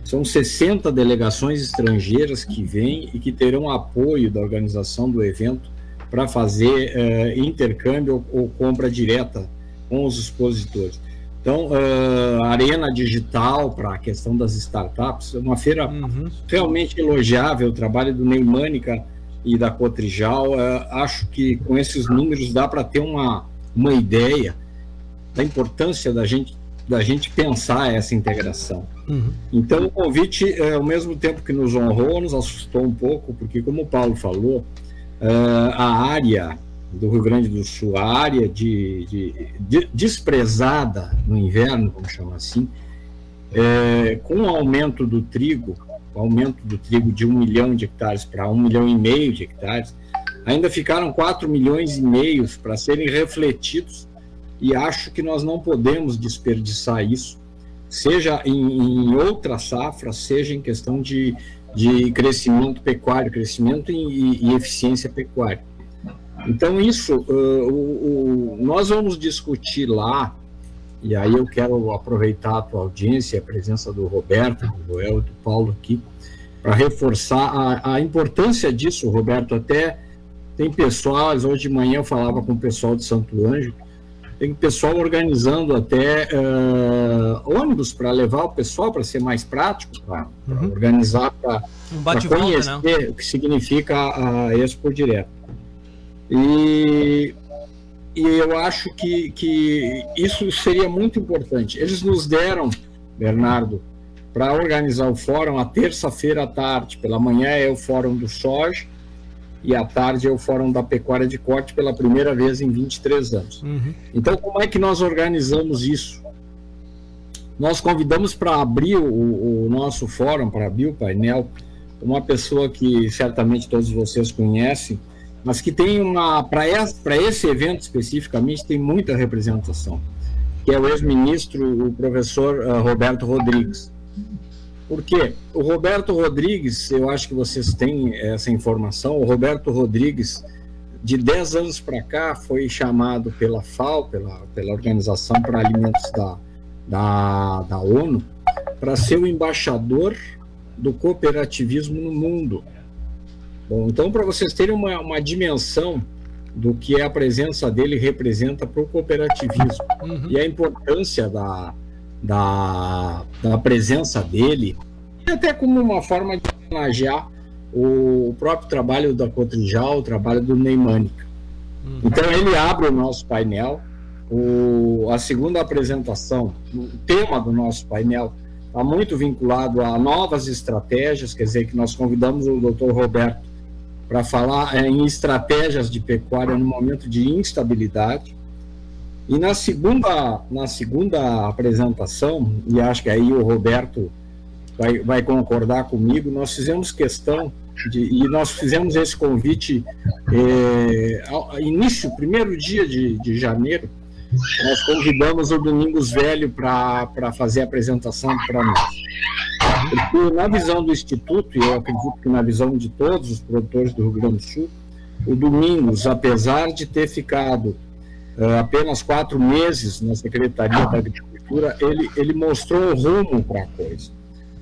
São 60 delegações estrangeiras que vêm e que terão apoio da organização do evento para fazer uh, intercâmbio ou, ou, compra direta com os expositores. Então, uh, Arena Digital para a questão das startups, é uma feira uhum. realmente elogiável, o trabalho do Neymânica e da Cotrijal. Uh, acho que com esses números dá para ter uma, uma ideia da importância da gente, da gente pensar essa integração. Uhum. Então, o convite, ao mesmo tempo que nos honrou, nos assustou um pouco, porque, como o Paulo falou, uh, a área do Rio Grande do Sul, a área de, de, de desprezada no inverno, vamos chamar assim, é, com o aumento do trigo, o aumento do trigo de um milhão de hectares para um milhão e meio de hectares, ainda ficaram 4 milhões e meio para serem refletidos e acho que nós não podemos desperdiçar isso, seja em, em outra safra, seja em questão de de crescimento pecuário, crescimento e, e eficiência pecuária. Então, isso, uh, o, o, nós vamos discutir lá, e aí eu quero aproveitar a tua audiência, a presença do Roberto, do Joel e do Paulo aqui, para reforçar a, a, importância disso. Roberto, até tem pessoal, hoje de manhã eu falava com o pessoal de Santo Anjo, tem pessoal organizando até uh, ônibus para levar o pessoal para ser mais prático, para uhum. organizar, para um conhecer né? o que significa a Expo Direto. E, e eu acho que, que isso seria muito importante. Eles nos deram, Bernardo, para organizar o fórum a terça-feira à tarde. Pela manhã é o fórum do SOJ, e à tarde é o Fórum da Pecuária de Corte pela primeira vez em 23 anos. Uhum. Então, como é que nós organizamos isso? Nós convidamos para abrir o, o, nosso fórum, para abrir o painel, uma pessoa que certamente todos vocês conhecem, mas que tem uma. Para esse, evento especificamente, tem muita representação, que é o ex-ministro, o professor uh, Roberto Rodrigues. Porque o Roberto Rodrigues, eu acho que vocês têm essa informação, o Roberto Rodrigues, de 10 anos para cá, foi chamado pela FAO, pela, pela Organização para Alimentos da, da, da ONU, para ser o embaixador do cooperativismo no mundo. Bom, então, para vocês terem uma, uma dimensão do que a presença dele representa para o cooperativismo uhum. e a importância da, da, da presença dele, e até como uma forma de homenagear o próprio trabalho da Cotrijal, o trabalho do Neymânica. Uhum. Então ele abre o nosso painel, o, a segunda apresentação, o tema do nosso painel está muito vinculado a novas estratégias, quer dizer que nós convidamos o Dr. Roberto para falar é, em estratégias de pecuária no momento de instabilidade. E na segunda, na segunda apresentação, e acho que aí o Roberto vai, vai concordar comigo, nós fizemos questão de, e nós fizemos esse convite é, ao início, primeiro dia de, de janeiro, nós convidamos o Domingos Velho para fazer a apresentação para nós. Porque na visão do Instituto, e eu acredito que na visão de todos os produtores do Rio Grande do Sul, o Domingos, apesar de ter ficado uh, apenas quatro meses na Secretaria da Agricultura, ele, ele mostrou o rumo para a coisa.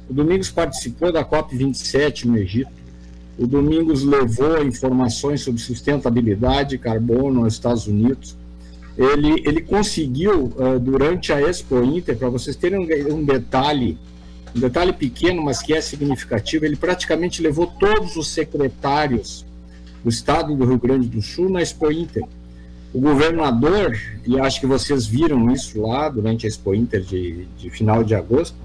O Domingos participou da COP27 no Egito. O Domingos levou informações sobre sustentabilidade, carbono aos Estados Unidos. Ele, ele conseguiu, uh, durante a Expo Inter, para vocês terem um, um detalhe, um detalhe pequeno, mas que é significativo, ele praticamente levou todos os secretários do estado do Rio Grande do Sul na Expo Inter o governador, e acho que vocês viram isso lá durante a Expo Inter de, de final de agosto,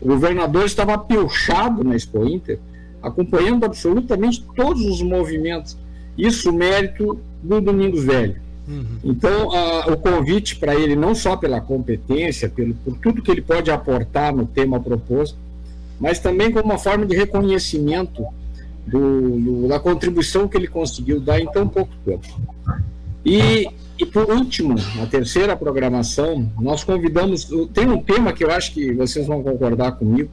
o governador estava pilchado na Expo Inter, acompanhando absolutamente todos os movimentos. Isso mérito do Domingos Velho. Uhum. Então, a, o convite para ele, não só pela competência, pelo, por tudo que ele pode aportar no tema proposto, mas também como uma forma de reconhecimento do, do, da contribuição que ele conseguiu dar em tão pouco tempo. E, e por último, a terceira programação, nós convidamos. Tem um tema que eu acho que vocês vão concordar comigo.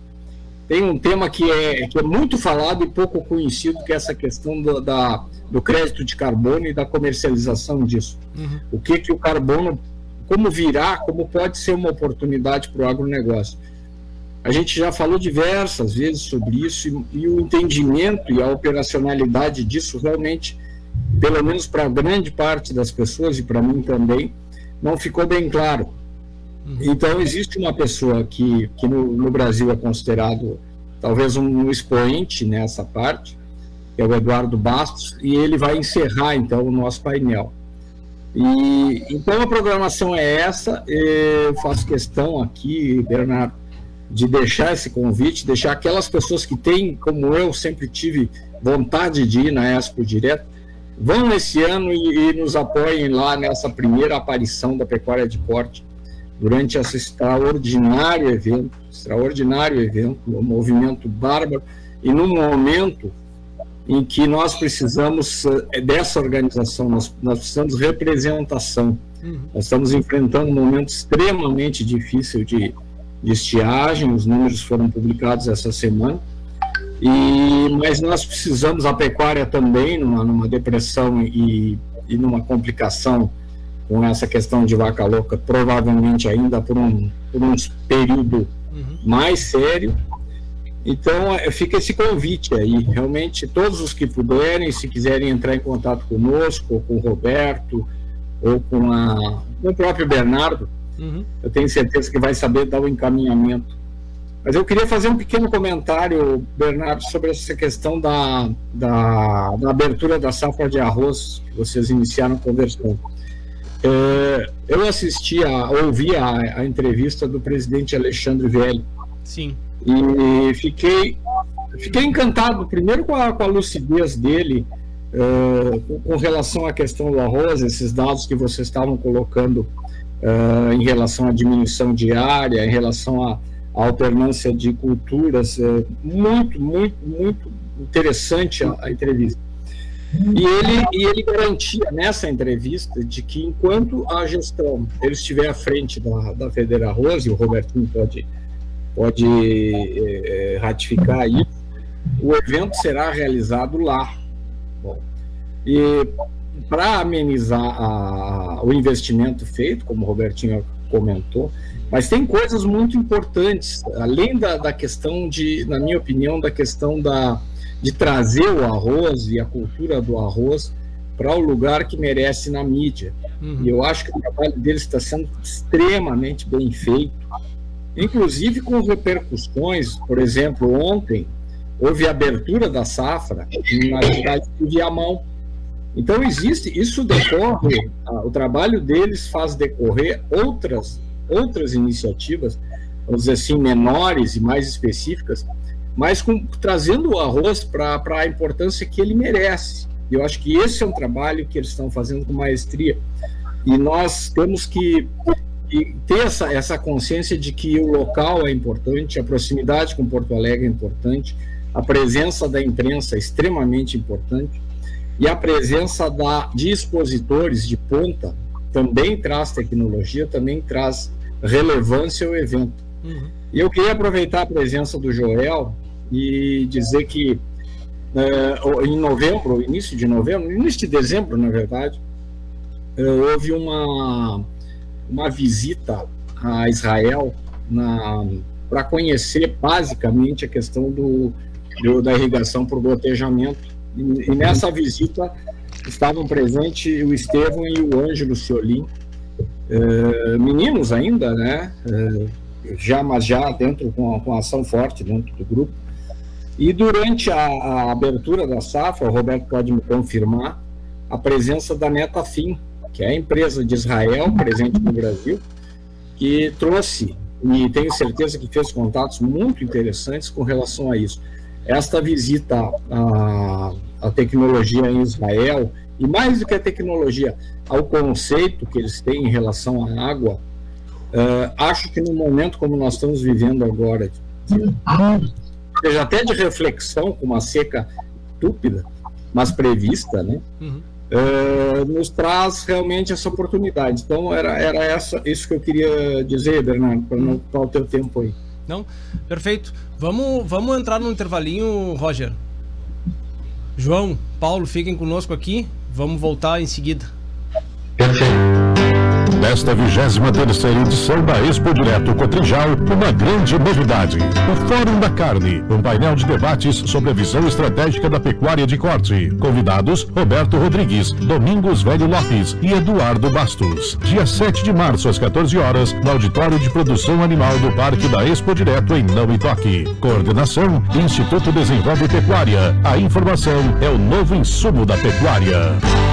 Tem um tema que é, que é muito falado e pouco conhecido, que é essa questão do, da, do crédito de carbono e da comercialização disso. Uhum. O que, que o carbono, como virá, como pode ser uma oportunidade para o agronegócio. A gente já falou diversas vezes sobre isso e, e o entendimento e a operacionalidade disso realmente, pelo menos para grande parte das pessoas e para mim também, não ficou bem claro. Uhum. Então, existe uma pessoa que, que no, no Brasil é considerado talvez um expoente nessa parte, que é o Eduardo Bastos, e ele vai encerrar então o nosso painel. E, então a programação é essa, eu faço questão aqui, Bernardo, de deixar esse convite, deixar aquelas pessoas que têm, como eu sempre tive vontade de ir na Expo direto, vão esse ano e, e, nos apoiem lá nessa primeira aparição da pecuária de corte, durante esse extraordinário evento, extraordinário evento, um movimento bárbaro, e num momento em que nós precisamos eh, dessa organização, nós, nós precisamos de representação. Uhum. Nós estamos enfrentando um momento extremamente difícil de, de estiagem, os números foram publicados essa semana. E, mas nós precisamos, a pecuária também, numa, numa depressão e, e numa complicação com essa questão de vaca louca, provavelmente ainda por um, por um período uhum. mais sério. Então, é, fica esse convite aí. Realmente, todos os que puderem, se quiserem entrar em contato conosco, ou com o Roberto, ou com, a, com o próprio Bernardo, Uhum. Eu tenho certeza que vai saber dar o encaminhamento. Mas eu queria fazer um pequeno comentário, Bernardo, sobre essa questão da, da, da abertura da safra de arroz que vocês iniciaram conversando. É, eu assisti, a, ouvi a, a, entrevista do presidente Alexandre Velho. Sim. E fiquei, fiquei encantado, primeiro com a, com a lucidez dele, é, com, com relação à questão do arroz, esses dados que vocês estavam colocando uh, em relação à diminuição diária, em relação à, alternância de culturas. É muito, muito, muito interessante a, a entrevista. E ele, e ele garantia nessa entrevista de que enquanto a gestão ele estiver à frente da, da Federa Rose, o Robertinho pode, pode é, ratificar isso, o evento será realizado lá. Bom, e para amenizar a, o investimento feito, como o Robertinho comentou, mas tem coisas muito importantes, além da, da questão de, na minha opinião, da questão da, de trazer o arroz e a cultura do arroz para o lugar que merece na mídia. Uhum. E eu acho que o trabalho deles está sendo extremamente bem feito, inclusive com repercussões. Por exemplo, ontem houve a abertura da safra na cidade de Viamão então existe, isso decorre, o trabalho deles faz decorrer outras, outras iniciativas, vamos dizer assim, menores e mais específicas, mas com, trazendo o arroz para a importância que ele merece. Eu acho que esse é um trabalho que eles estão fazendo com maestria. E nós temos que, ter essa, essa consciência de que o local é importante, a proximidade com Porto Alegre é importante, a presença da imprensa é extremamente importante e a presença da, de expositores de ponta também traz tecnologia, também traz relevância ao evento. Uhum. E eu queria aproveitar a presença do Joel e dizer que uh, em novembro, início de novembro, início de dezembro, na verdade, uh, houve uma, uma visita a Israel para conhecer basicamente a questão do, do da irrigação por gotejamento e, e nessa visita estavam presentes o Estevão e o Ângelo Ciolim, é, meninos ainda, né? É, já, mas já dentro com, com ação forte dentro do grupo. E durante a, a, abertura da safra, o Roberto pode me confirmar, a presença da Netafim, que é a empresa de Israel presente no Brasil, que trouxe, e tenho certeza que fez contatos muito interessantes com relação a isso. Esta visita à, à tecnologia em Israel, e mais do que a tecnologia, ao conceito que eles têm em relação à água, uh, acho que no momento como nós estamos vivendo agora, seja até de reflexão com uma seca estúpida, mas prevista, né? Uhum. Uh, nos traz realmente essa oportunidade. Então era, era essa, isso que eu queria dizer, Bernardo, para não ocupar o teu tempo aí. Não, perfeito. Vamos, vamos entrar no intervalinho, Roger. João, Paulo, fiquem conosco aqui. Vamos voltar em seguida. Perfeito. Nesta 23 edição da Expo Direto Cotrijal, uma grande novidade. O Fórum da Carne, um painel de debates sobre a visão estratégica da pecuária de corte. Convidados: Roberto Rodrigues, Domingos Velho Lopes e Eduardo Bastos. Dia 7 de março, às 14 horas, no Auditório de Produção Animal do Parque da Expo Direto em Não Toque. Coordenação: Instituto Desenvolve Pecuária. A informação é o novo insumo da pecuária.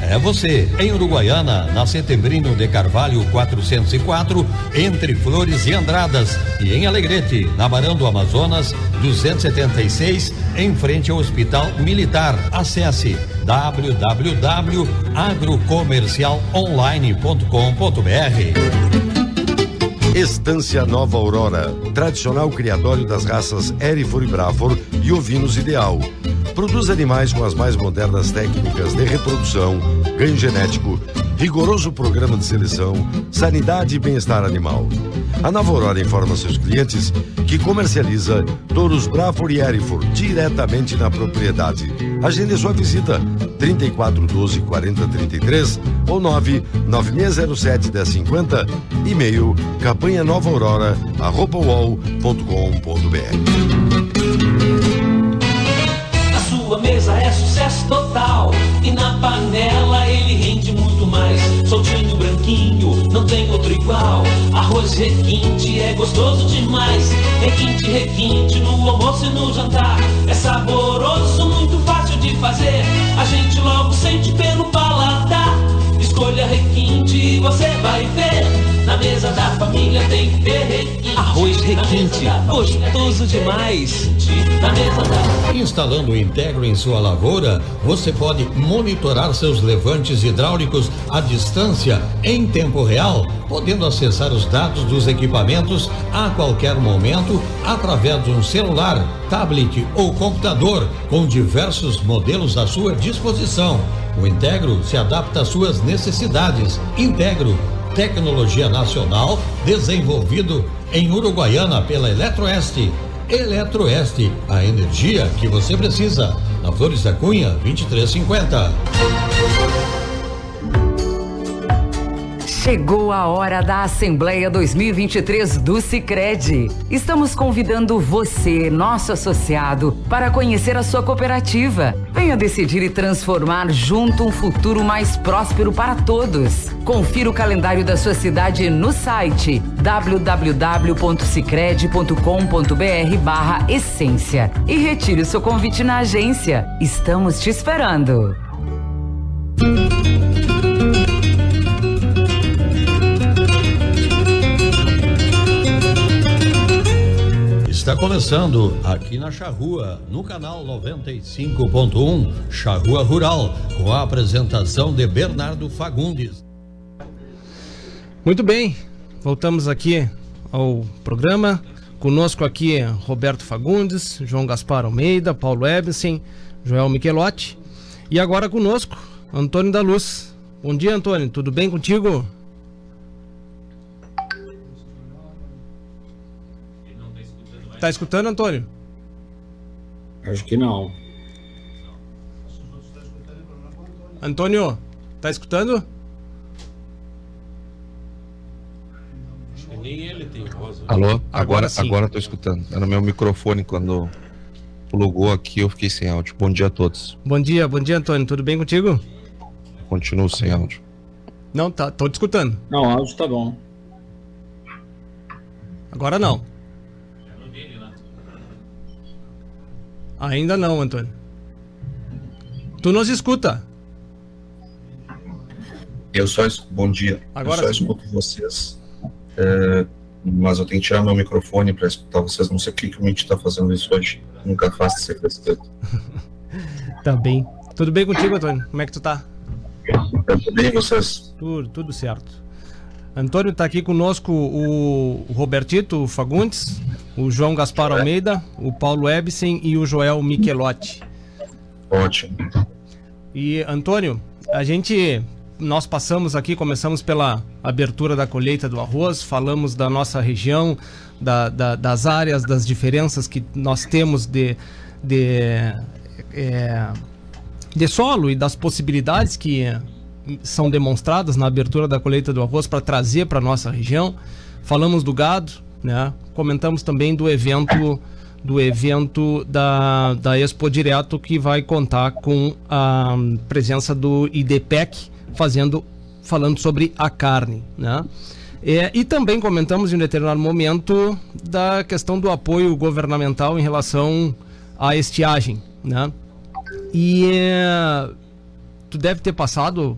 é você. Em Uruguaiana, na Setembrino de Carvalho 404, entre Flores e Andradas. E em Alegrete, na Barão do Amazonas 276, em frente ao Hospital Militar. Acesse www.agrocomercialonline.com.br Estância Nova Aurora, tradicional criadório das raças Erifor e Brafor e ovinos ideal. Produz animais com as mais modernas técnicas de reprodução, ganho genético, rigoroso programa de seleção, sanidade e bem-estar animal. A Nova Aurora informa seus clientes que comercializa touros Brafor e Erifor diretamente na propriedade. Agende sua visita 34 12 40 33 ou 9 9607 1050 e-mail campanha nova aurora arroba A é sucesso total e na panela ele rende muito mais. Soltinho, branquinho, não tem outro igual. Arroz requinte é gostoso demais. Requinte, requinte no almoço e no jantar. É saboroso, muito fácil de fazer. A gente logo sente pelo paladar. Escolha requinte e você vai ver. Na mesa da família tem que ter requinte. Arroz requinte, gostoso demais. Na mesa da... Instalando o Integro em sua lavoura, você pode monitorar seus levantes hidráulicos à distância em tempo real, podendo acessar os dados dos equipamentos a qualquer momento através de um celular, tablet ou computador com diversos modelos à sua disposição. O Integro se adapta às suas necessidades. Integro tecnologia nacional desenvolvido em Uruguaiana pela Eletroeste. Eletroeste, a energia que você precisa. Na Flores da Cunha, 2350. Chegou a hora da Assembleia 2023 do Sicredi. Estamos convidando você, nosso associado, para conhecer a sua cooperativa. Venha decidir e transformar junto um futuro mais próspero para todos. Confira o calendário da sua cidade no site www.sicredi.com.br/essência e retire o seu convite na agência. Estamos te esperando. Está começando aqui na Charrua, no canal 95.1 Charrua Rural, com a apresentação de Bernardo Fagundes. Muito bem, voltamos aqui ao programa. Conosco aqui Roberto Fagundes, João Gaspar Almeida, Paulo Ebensen, Joel Michelotti. E agora conosco Antônio da Luz. Bom dia, Antônio. Tudo bem contigo? Tá escutando, Antônio? Acho que não. Antônio, tá escutando? Acho que nem ele tem voz. né? Alô? Agora Agora, agora eu tô escutando. Era no meu microfone quando plugou aqui, eu fiquei sem áudio. Bom dia a todos. Bom dia, bom dia, Antônio. Tudo bem contigo? Continuo sem áudio. Não, tá, tô te escutando. Não, o áudio tá bom. Agora não. Ainda não, Antônio. Tu nos escuta. Eu só bom dia. Agora eu só escuto vocês. É, mas eu tenho que tirar meu microfone para escutar vocês. Não sei o que, que o Mitch tá fazendo isso hoje. Nunca faço esse respeito. <laughs> Tá bem. Tudo bem contigo, Antônio? Como é que tu tá? Tudo bem, vocês? Tudo, tudo certo. Antônio tá aqui conosco o o Robertito Fagundes, o João Gaspar Almeida, o Paulo Ebsen e o Joel Michelotti. Ótimo. E Antônio, a gente nós passamos aqui, começamos pela abertura da colheita do arroz, falamos da nossa região, da- da- das áreas, das diferenças que nós temos de, de, é, de solo e das possibilidades que são demonstradas na abertura da colheita do arroz para trazer para nossa região. Falamos do gado, né? Comentamos também do evento do evento da, da Expo Direto que vai contar com a presença do IDPEC fazendo falando sobre a carne, né? É, e também comentamos em um determinado momento da questão do apoio governamental em relação à estiagem, né? E é, tu deve ter passado,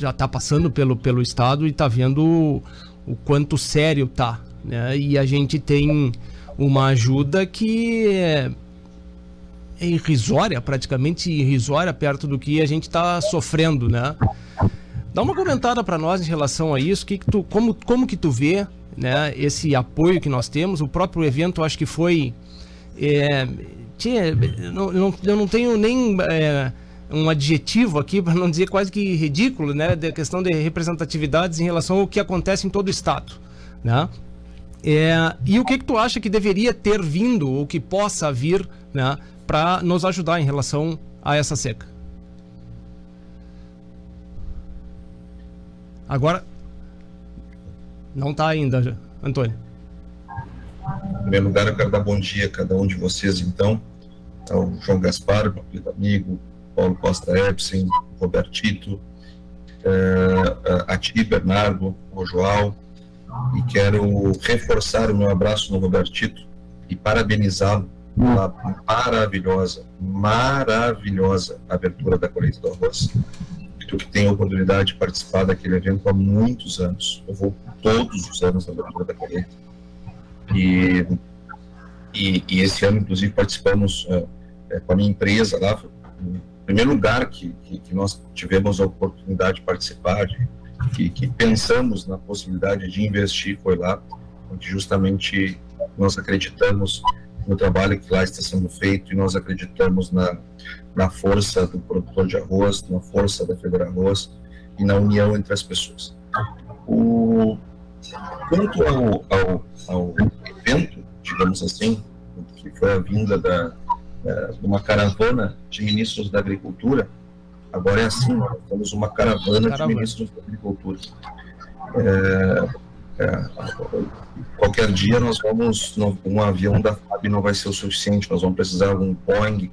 já está passando pelo, pelo estado e está vendo o, o quanto sério tá, né? E a gente tem uma ajuda que é, é irrisória, praticamente irrisória perto do que a gente está sofrendo, né? Dá uma comentada para nós em relação a isso, que que tu, como, como que tu vê né, esse apoio que nós temos? O próprio evento acho que foi. É, tinha, eu não, eu não- tenho nem é, um adjetivo aqui para não dizer quase que ridículo, né? Da questão de representatividades em relação ao que acontece em todo o estado. Né? É, e o que, que tu acha que deveria ter vindo ou que possa vir né, para nos ajudar em relação a essa seca? Agora. Não tá ainda, Antônio. Em primeiro lugar, eu quero dar bom dia a cada um de vocês, então. Ao João Gaspar, meu querido amigo, Paulo Costa Epsen, Robertito, eh, a ti, Bernardo, o João, e quero reforçar o meu abraço no Robertito e parabenizá-lo pela maravilhosa, maravilhosa abertura da colheita do arroz. Tu que tem a oportunidade de participar daquele evento há muitos anos. Eu vou todos os anos na abertura da colheita. E, e, e esse ano, inclusive, participamos eh, com a minha empresa lá. Primeiro lugar que, que, que nós tivemos a oportunidade de participar, de, que, que pensamos na possibilidade de investir, foi lá, onde justamente nós acreditamos no trabalho que lá está sendo feito e nós acreditamos na, na força do produtor de arroz, na força da Federa Arroz e na união entre as pessoas. O, quanto ao, ao, ao evento, digamos assim, que foi a vinda da, uma caravana de ministros da Agricultura, agora é assim, nós temos uma caravana, de ministros da Agricultura. É, é, qualquer dia nós vamos, um avião da FAB não vai ser o suficiente, nós vamos precisar de um Boeing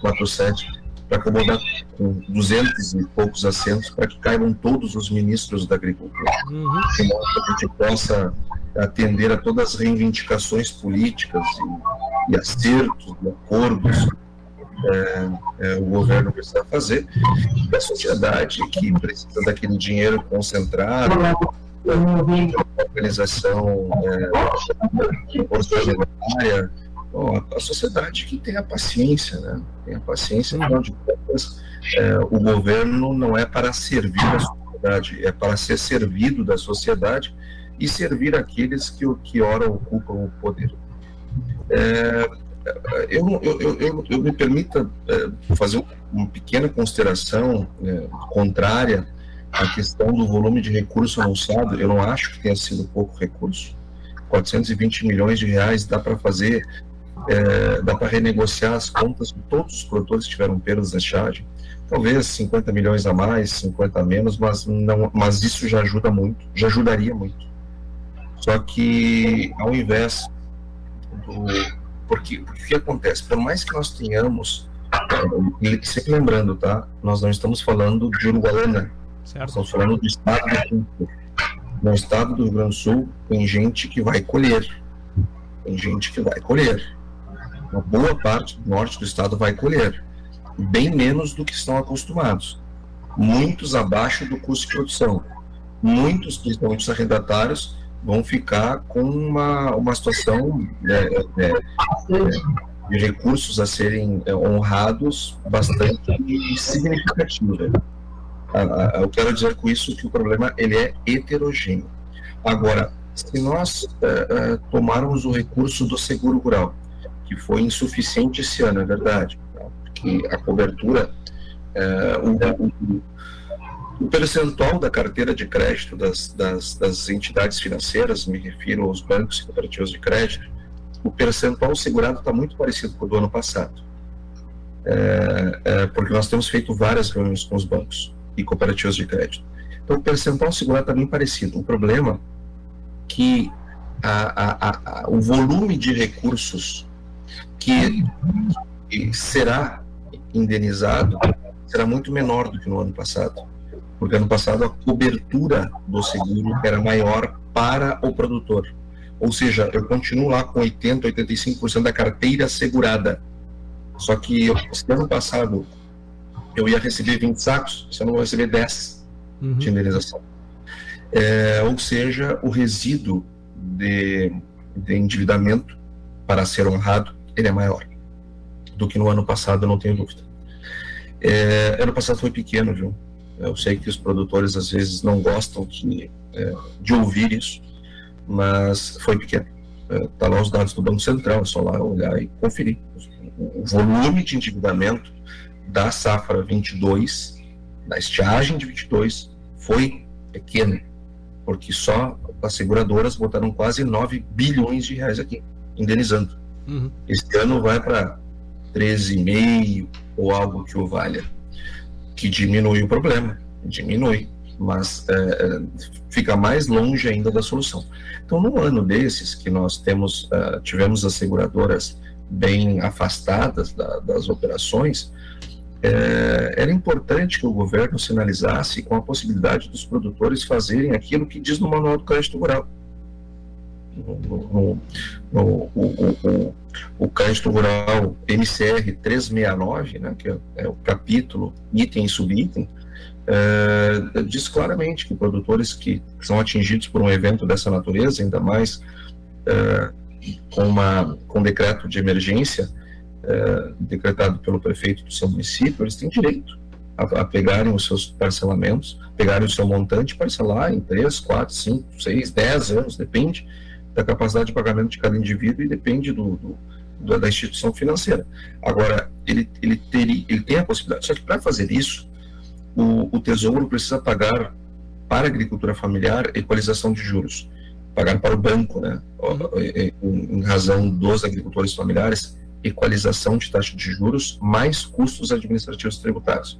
47 para acomodar com 200 e poucos assentos para que caibam todos os ministros da Agricultura Uhum. que a gente possa atender a todas as reivindicações políticas e, e acertos e acordos é, é, o governo precisa fazer e a sociedade que precisa daquele dinheiro concentrado a organização é, orçamentária Bom, a, a sociedade que tem a paciência, né? Tem a paciência, afinal de contas, é, o governo não é para servir a sociedade, é para ser servido da sociedade e servir aqueles que, que ora ocupam o poder. É, eu, eu, eu, eu, me permita é, fazer uma pequena consideração é, contrária a questão do volume de recurso anunciado, eu não acho que tenha sido pouco recurso. 420 milhões de reais dá para fazer, é, dá para renegociar as contas de todos os produtores tiveram perdas de estiagem. Talvez 50 milhões a mais, 50 a menos, mas, não, mas isso já ajuda muito, já ajudaria muito. Só que ao invés do. Porque, o que acontece? Por mais que nós tenhamos, é, sempre lembrando, tá? Nós não estamos falando de Uruguaiana, certo. estamos falando do estado do Rio. No estado do Rio Grande do Sul, tem gente que vai colher. Tem gente que vai colher. Uma boa parte do norte do estado vai colher. Bem menos do que estão acostumados. Muitos abaixo do custo de produção. Muitos, principalmente os arrendatários, vão ficar com uma, uma situação né, é, é, de recursos a serem é, honrados bastante significativa. Eu quero dizer com isso que o problema ele é heterogêneo. Agora, se nós uh, uh, tomarmos o recurso do seguro rural, que foi insuficiente esse ano, é verdade, tá? porque a cobertura, o, o, o percentual da carteira de crédito das, das, das, entidades financeiras, me refiro aos bancos e cooperativas de crédito, o percentual segurado está muito parecido com o do ano passado. É, é, porque nós temos feito várias reuniões com os bancos e cooperativas de crédito. Então, o percentual segurado está bem parecido. O problema é que a, a, a, o volume de recursos que, que será indenizado será muito menor do que no ano passado porque ano passado a cobertura do seguro era maior para o produtor. Ou seja, eu continuo lá com 80, 85% da carteira segurada. Só que eu, ano passado eu ia receber 20 sacos, se eu não vou receber 10 uhum. de indenização. É, ou seja, o resíduo de, de endividamento para ser honrado ele é maior do que no ano passado, não tenho dúvida. É, ano passado foi pequeno, viu? Eu sei que os produtores às vezes não gostam de, é, de ouvir isso, mas foi pequeno. Está é, lá os dados do Banco Central, é só lá olhar e conferir. O volume de endividamento da safra 22, da estiagem de 22, foi pequeno, porque só as seguradoras botaram quase 9 bilhões de reais aqui, indenizando. Uhum. Este ano vai para 13,5 ou algo que o valha que diminui o problema, diminui, mas é, é, fica mais longe ainda da solução. Então, num ano desses que nós temos, uh, tivemos as seguradoras bem afastadas da, das operações, é, era importante que o governo sinalizasse com a possibilidade dos produtores fazerem aquilo que diz no Manual do Crédito Rural. No, no, no, o, o crédito rural MCR 369, né, que é, é o capítulo item e subitem, é, diz claramente que produtores que são atingidos por um evento dessa natureza, ainda mais é, com, uma, com decreto de emergência é, decretado pelo prefeito do seu município, eles têm direito a, a, pegarem os seus parcelamentos, pegarem o seu montante e parcelar em 3, 4, 5, 6, 10 anos, depende da capacidade de pagamento de cada indivíduo e depende do, do da instituição financeira. Agora, ele, ele, teria, ele tem a possibilidade, só que para fazer isso, o, o Tesouro precisa pagar para a agricultura familiar equalização de juros, pagar para o banco, né, em, em razão dos agricultores familiares, equalização de taxa de juros mais custos administrativos tributários.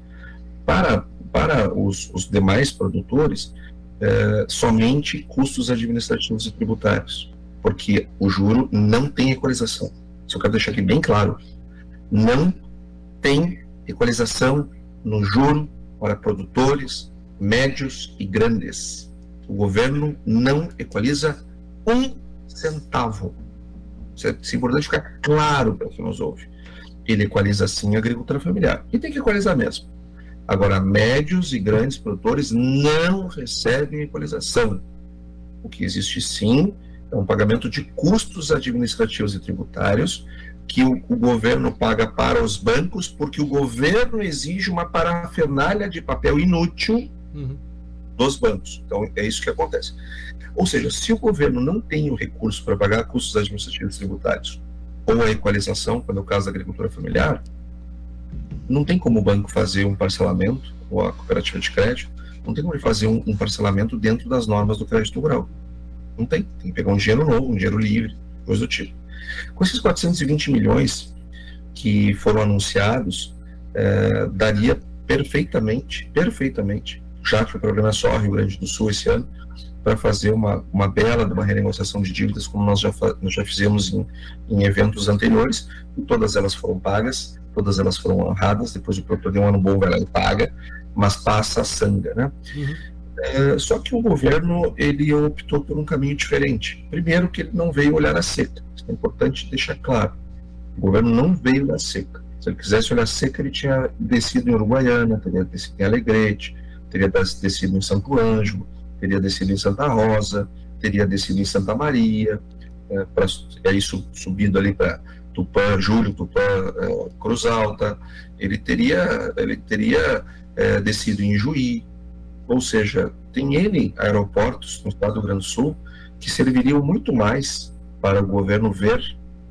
Para, para os, os demais produtores, é, somente custos administrativos e tributários, porque o juro não tem equalização. Isso eu quero deixar aqui bem claro. Não tem equalização no juro para produtores médios e grandes. O governo não equaliza um centavo. Isso é, é importante ficar claro para quem nos ouve. Ele equaliza sim a agricultura familiar. E tem que equalizar mesmo. Agora, médios e grandes produtores não recebem equalização. O que existe sim é um pagamento de custos administrativos e tributários que o, o, governo paga para os bancos, porque o governo exige uma parafernália de papel inútil uhum. dos bancos. Então, é isso que acontece. Ou seja, se o governo não tem o recurso para pagar custos administrativos e tributários, ou a equalização, quando é o caso da agricultura familiar, não tem como o banco fazer um parcelamento, ou a cooperativa de crédito, Não tem como ele fazer um, um parcelamento dentro das normas do crédito rural. Não tem. Tem que pegar um dinheiro novo, um dinheiro livre, coisa do tipo. Com esses 420 milhões que foram anunciados, é, daria perfeitamente, perfeitamente, já que o programa é só Rio Grande do Sul esse ano, para fazer uma, uma bela uma renegociação de dívidas, como nós já, nós já fizemos em, em eventos anteriores, e todas elas foram pagas, todas elas foram honradas, depois o produtor de um ano bom vai lá e paga, mas passa a sanga, né? Uhum. É, só que o governo ele optou por um caminho diferente. Primeiro que ele não veio olhar a seca, isso é importante deixar claro. O governo não veio da seca. Se ele quisesse olhar a seca, ele tinha descido em Uruguaiana, teria descido em Alegrete, teria descido em Santo Ângelo, teria descido em Santa Rosa, teria descido em Santa Maria, é, pra, aí subindo ali para Tupã, Júlio, Tupã, é, Cruz Alta, ele teria, ele teria é, descido em Juí, ou seja, tem N aeroportos no estado do Rio Grande do Sul que serviriam muito mais para o governo ver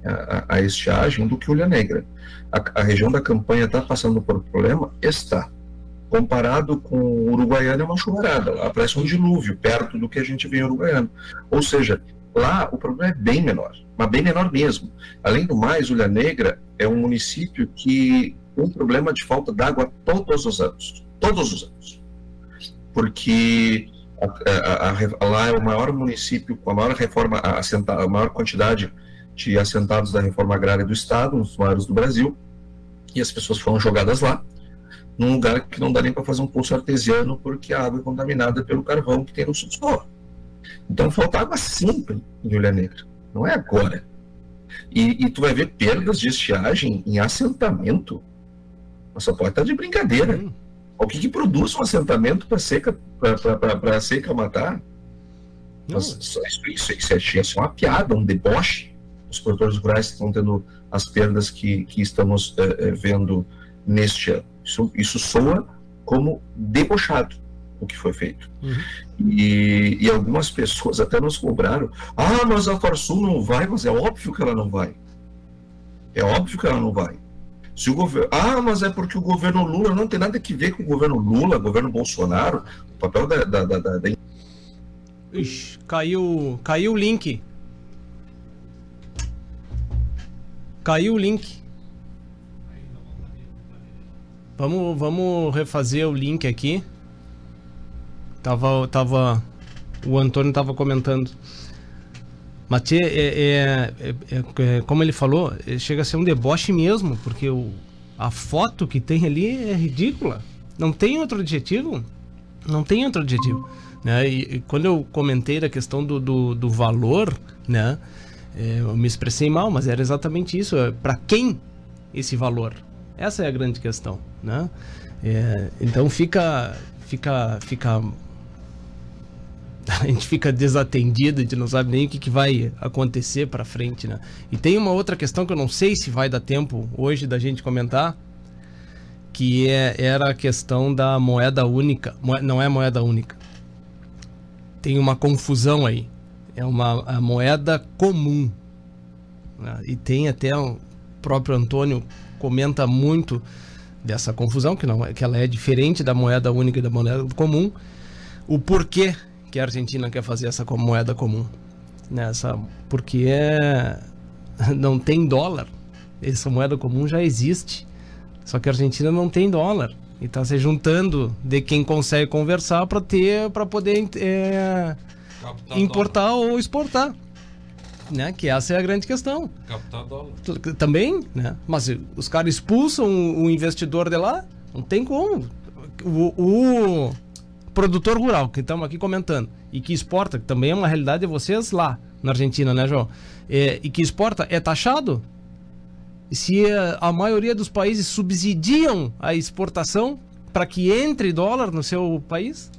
a, a estiagem do que Ulha Negra. A, a região da campanha está passando por problema? Está comparado com Uruguaiana é uma chuvarada, lá parece um dilúvio, perto do que a gente vê em Uruguaiana. Ou seja, lá o problema é bem menor, mas bem menor mesmo. Além do mais, Ulha Negra é um município que tem um problema de falta d'água todos os anos, todos os anos. Porque a, a, a, lá é o maior município com a maior reforma, a, a maior quantidade de assentados da reforma agrária do estado, um dos maiores do Brasil, e as pessoas foram jogadas lá num lugar que não dá nem para fazer um poço artesiano porque a água é contaminada pelo carvão que tem no subsolo. Então falta água sempre em Ilha Negra, não é agora. E, e, tu vai ver perdas de estiagem em assentamento. Nossa, pode estar de brincadeira. Hum. O que, que produz um assentamento para seca para seca matar? Mas, isso, isso, isso, é, isso é uma piada, um deboche. Os produtores rurais estão tendo as perdas que, que estamos é, é, vendo neste ano. Isso, isso soa como debochado o que foi feito. Uhum. E, e, algumas pessoas até nos cobraram: ah, mas a Farsul não vai, mas é óbvio que ela não vai. É óbvio que ela não vai. Se o governo, ah, mas é porque o governo Lula não tem nada a ver com o governo Lula, governo Bolsonaro, o papel da. da, da, da... Ixi, caiu, caiu o link. Caiu o link. Vamos, vamos refazer o link aqui. Tava, tava, o Antônio tava comentando. Mas é, é, é, é, como ele falou, chega a ser um deboche mesmo, porque o, a foto que tem ali é ridícula. Não tem outro adjetivo. Não tem outro adjetivo. Né? E, e quando eu comentei da questão do, do, do valor, né? eu me expressei mal, mas era exatamente isso. Para quem esse valor? Essa é a grande questão, né? É, então fica, fica, fica <laughs> a gente fica desatendido, a gente não sabe nem o que, que vai acontecer para frente, né? E tem uma outra questão que eu não sei se vai dar tempo hoje da gente comentar, que é, era a questão da moeda única. não é moeda única. Tem uma confusão aí. É uma moeda comum. Né? E tem até o próprio Antônio comenta muito dessa confusão, que, não, é, que ela é diferente da moeda única e da moeda comum. O porquê que a Argentina quer fazer essa moeda comum. Nessa, porque é, <laughs> não tem dólar. Essa moeda comum já existe. Só que a Argentina não tem dólar. E está se juntando de quem consegue conversar para ter para poder é, importar dólar. ou exportar né? Que essa é a grande questão. Captar dólar. Também, né? Mas os caras expulsam o investidor de lá, não tem como. O, o produtor rural, que estamos aqui comentando, e que exporta, que também é uma realidade de vocês lá na Argentina, né, João? É, e que exporta, é taxado? Se a maioria dos países subsidiam a exportação para que entre dólar no seu país,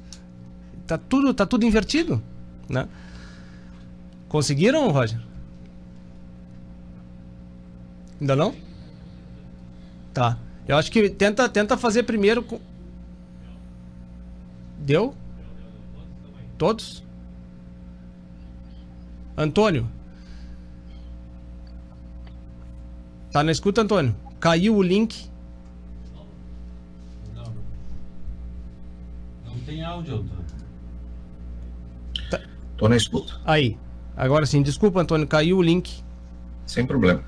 tá tudo, tá tudo invertido, né? Conseguiram, Roger? Ainda não? Tá. Eu acho que tenta, tenta fazer primeiro. Deu? Todos? Antônio? Tá na escuta, Antônio? Caiu o link? tem áudio, Antônio. Tô na escuta. Aí. Agora sim, desculpa, Antônio, caiu o link. Sem problema.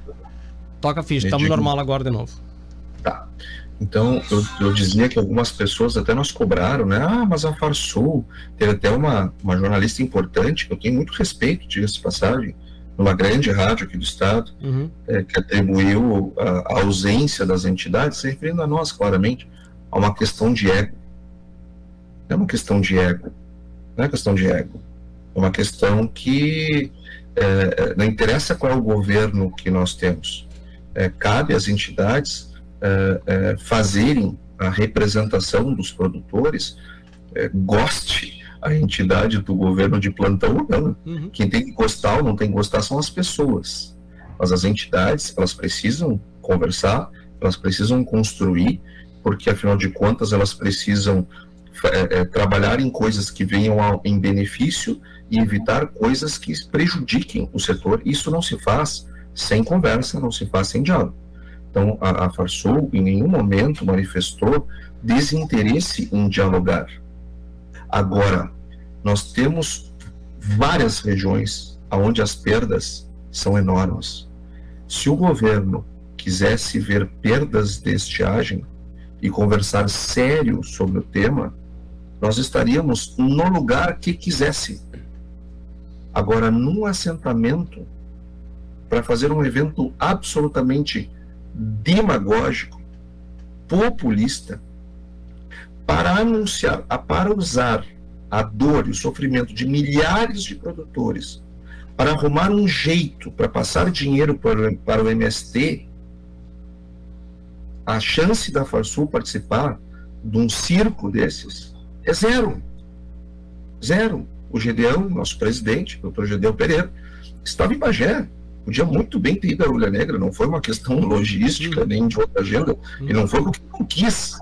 Toca a ficha, estamos normal agora de novo. Tá. Então, eu, eu dizia que algumas pessoas até nos cobraram, né? Ah, mas a Farsul, teve até uma, uma jornalista importante, que eu tenho muito respeito, diga-se passagem, numa grande rádio aqui do estado, Uhum. é, que atribuiu a, a ausência das entidades, se referindo a nós, claramente, a uma questão de ego. Não é uma questão de ego. Não é questão de ego. É uma questão que é, é, não interessa qual é o governo que nós temos. É, cabe às entidades é, fazerem a representação dos produtores, é, goste a entidade do governo de plantão ou não. Uhum. Quem tem que gostar ou não tem que gostar são as pessoas. Mas as entidades, elas precisam conversar, elas precisam construir, porque afinal de contas elas precisam é, é, trabalhar em coisas que venham ao, em benefício e evitar coisas que prejudiquem o setor. Isso não se faz sem conversa, não se faz sem diálogo. Então, a, a em nenhum momento manifestou desinteresse em dialogar. Agora, nós temos várias regiões onde as perdas são enormes. Se o governo quisesse ver perdas de estiagem e conversar sério sobre o tema, nós estaríamos no lugar que quisesse. Agora, num assentamento, para fazer um evento absolutamente demagógico, populista, para anunciar, para usar a dor e o sofrimento de milhares de produtores para arrumar um jeito para passar dinheiro para, para o MST, a chance da Farsul participar de um circo desses é zero. Zero. O Gedeão, nosso presidente, doutor Gedeão Pereira, estava em Bagé. Podia muito bem ter ido à Ulha Negra, não foi uma questão logística nem de outra agenda, e não foi porque não quis.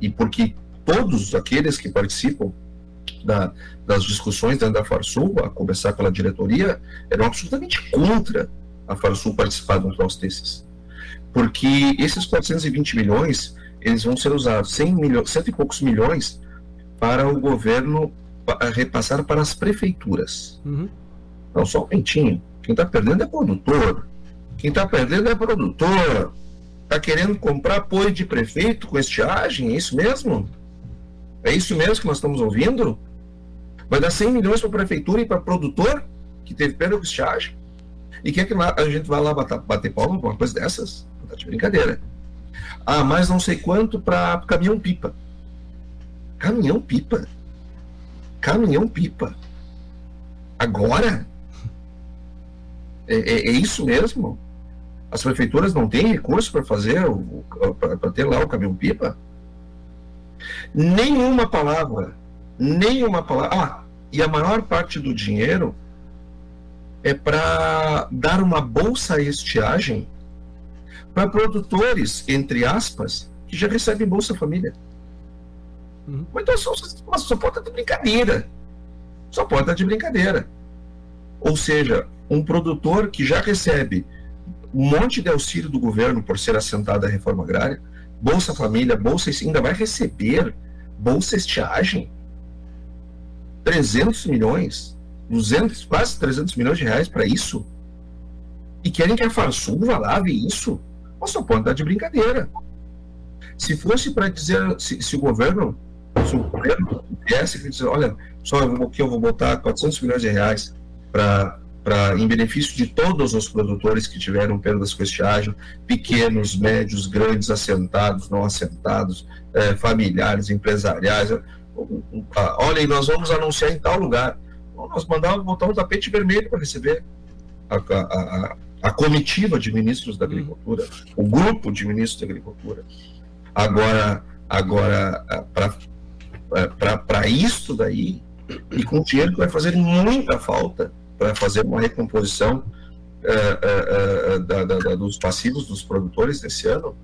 E porque todos aqueles que participam da- das discussões dentro da Farsul, a começar pela diretoria, eram absolutamente contra a Farsul participar de um troço desses. Porque esses 420 milhões, eles vão ser usados, 100 milhões, cento e poucos milhões, para o governo pa- repassar para as prefeituras. Uhum. Não, só um momentinho. Quem está perdendo é produtor. Quem está perdendo é produtor. Está querendo comprar apoio de prefeito com estiagem? É isso mesmo? É isso mesmo que nós estamos ouvindo? Vai dar 100 milhões para a prefeitura e para produtor que teve perda com estiagem? E quer que a gente vá lá bater, bater palma com uma coisa dessas? Tá de brincadeira. Ah, mais não sei quanto para caminhão-pipa. Caminhão-pipa? Caminhão-pipa? Agora? É, é- é isso mesmo? As prefeituras não têm recurso para fazer, para ter lá o caminhão-pipa? Nenhuma palavra, nenhuma palavra. Ah, e a maior parte do dinheiro é para dar uma bolsa à estiagem para produtores, entre aspas, que já recebem Bolsa Família. Mas então só, mas só pode estar de brincadeira. Só pode estar de brincadeira. Ou seja, um produtor que já recebe um monte de auxílio do governo por ser assentado à reforma agrária, Bolsa Família, Bolsa ainda vai receber Bolsa Estiagem, 300 milhões, 200, quase 300 milhões de reais para isso? E querem que a Farsul vá lá ver isso? Mas só pode dar de brincadeira. Se fosse para dizer, se, se o governo, se o governo viesse e dizer, olha, só que eu vou botar 400 milhões de reais para para em benefício de todos os produtores que tiveram perdas com estiagem, pequenos, médios, grandes, assentados, não assentados, eh, familiares, empresariais. Ah, Olha, nós vamos anunciar em tal lugar. Nós mandávamos botar um tapete vermelho para receber a, a, a, comitiva de ministros da agricultura, o grupo de ministros da agricultura. Agora, agora para isso daí, e com dinheiro que vai fazer muita falta para fazer uma recomposição eh, eh, eh, da- da- da- dos passivos dos produtores nesse ano,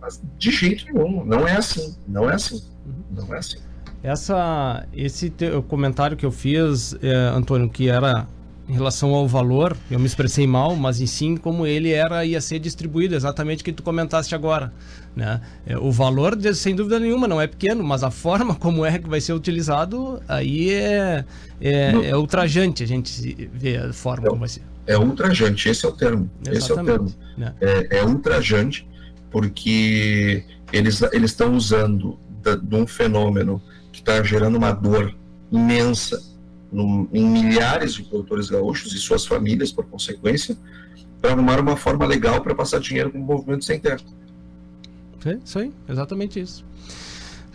mas de jeito nenhum, não é assim, não é assim, não é assim. Essa, esse comentário que eu fiz, Antônio, que era em relação ao valor, eu me expressei mal, mas em sim como ele era ia ser distribuído, exatamente o que tu comentaste agora. Né? É, o valor, sem dúvida nenhuma, não é pequeno, mas a forma como é que vai ser utilizado, aí é, é, é ultrajante a gente ver a forma é, como vai ser. É ultrajante, esse é o termo. Exatamente. Esse é o termo. Né? É, é ultrajante porque eles estão usando de um fenômeno que está gerando uma dor imensa no, em milhares de produtores gaúchos e suas famílias, por consequência, para arrumar uma forma legal para passar dinheiro para o movimento sem terra. É isso aí, exatamente isso.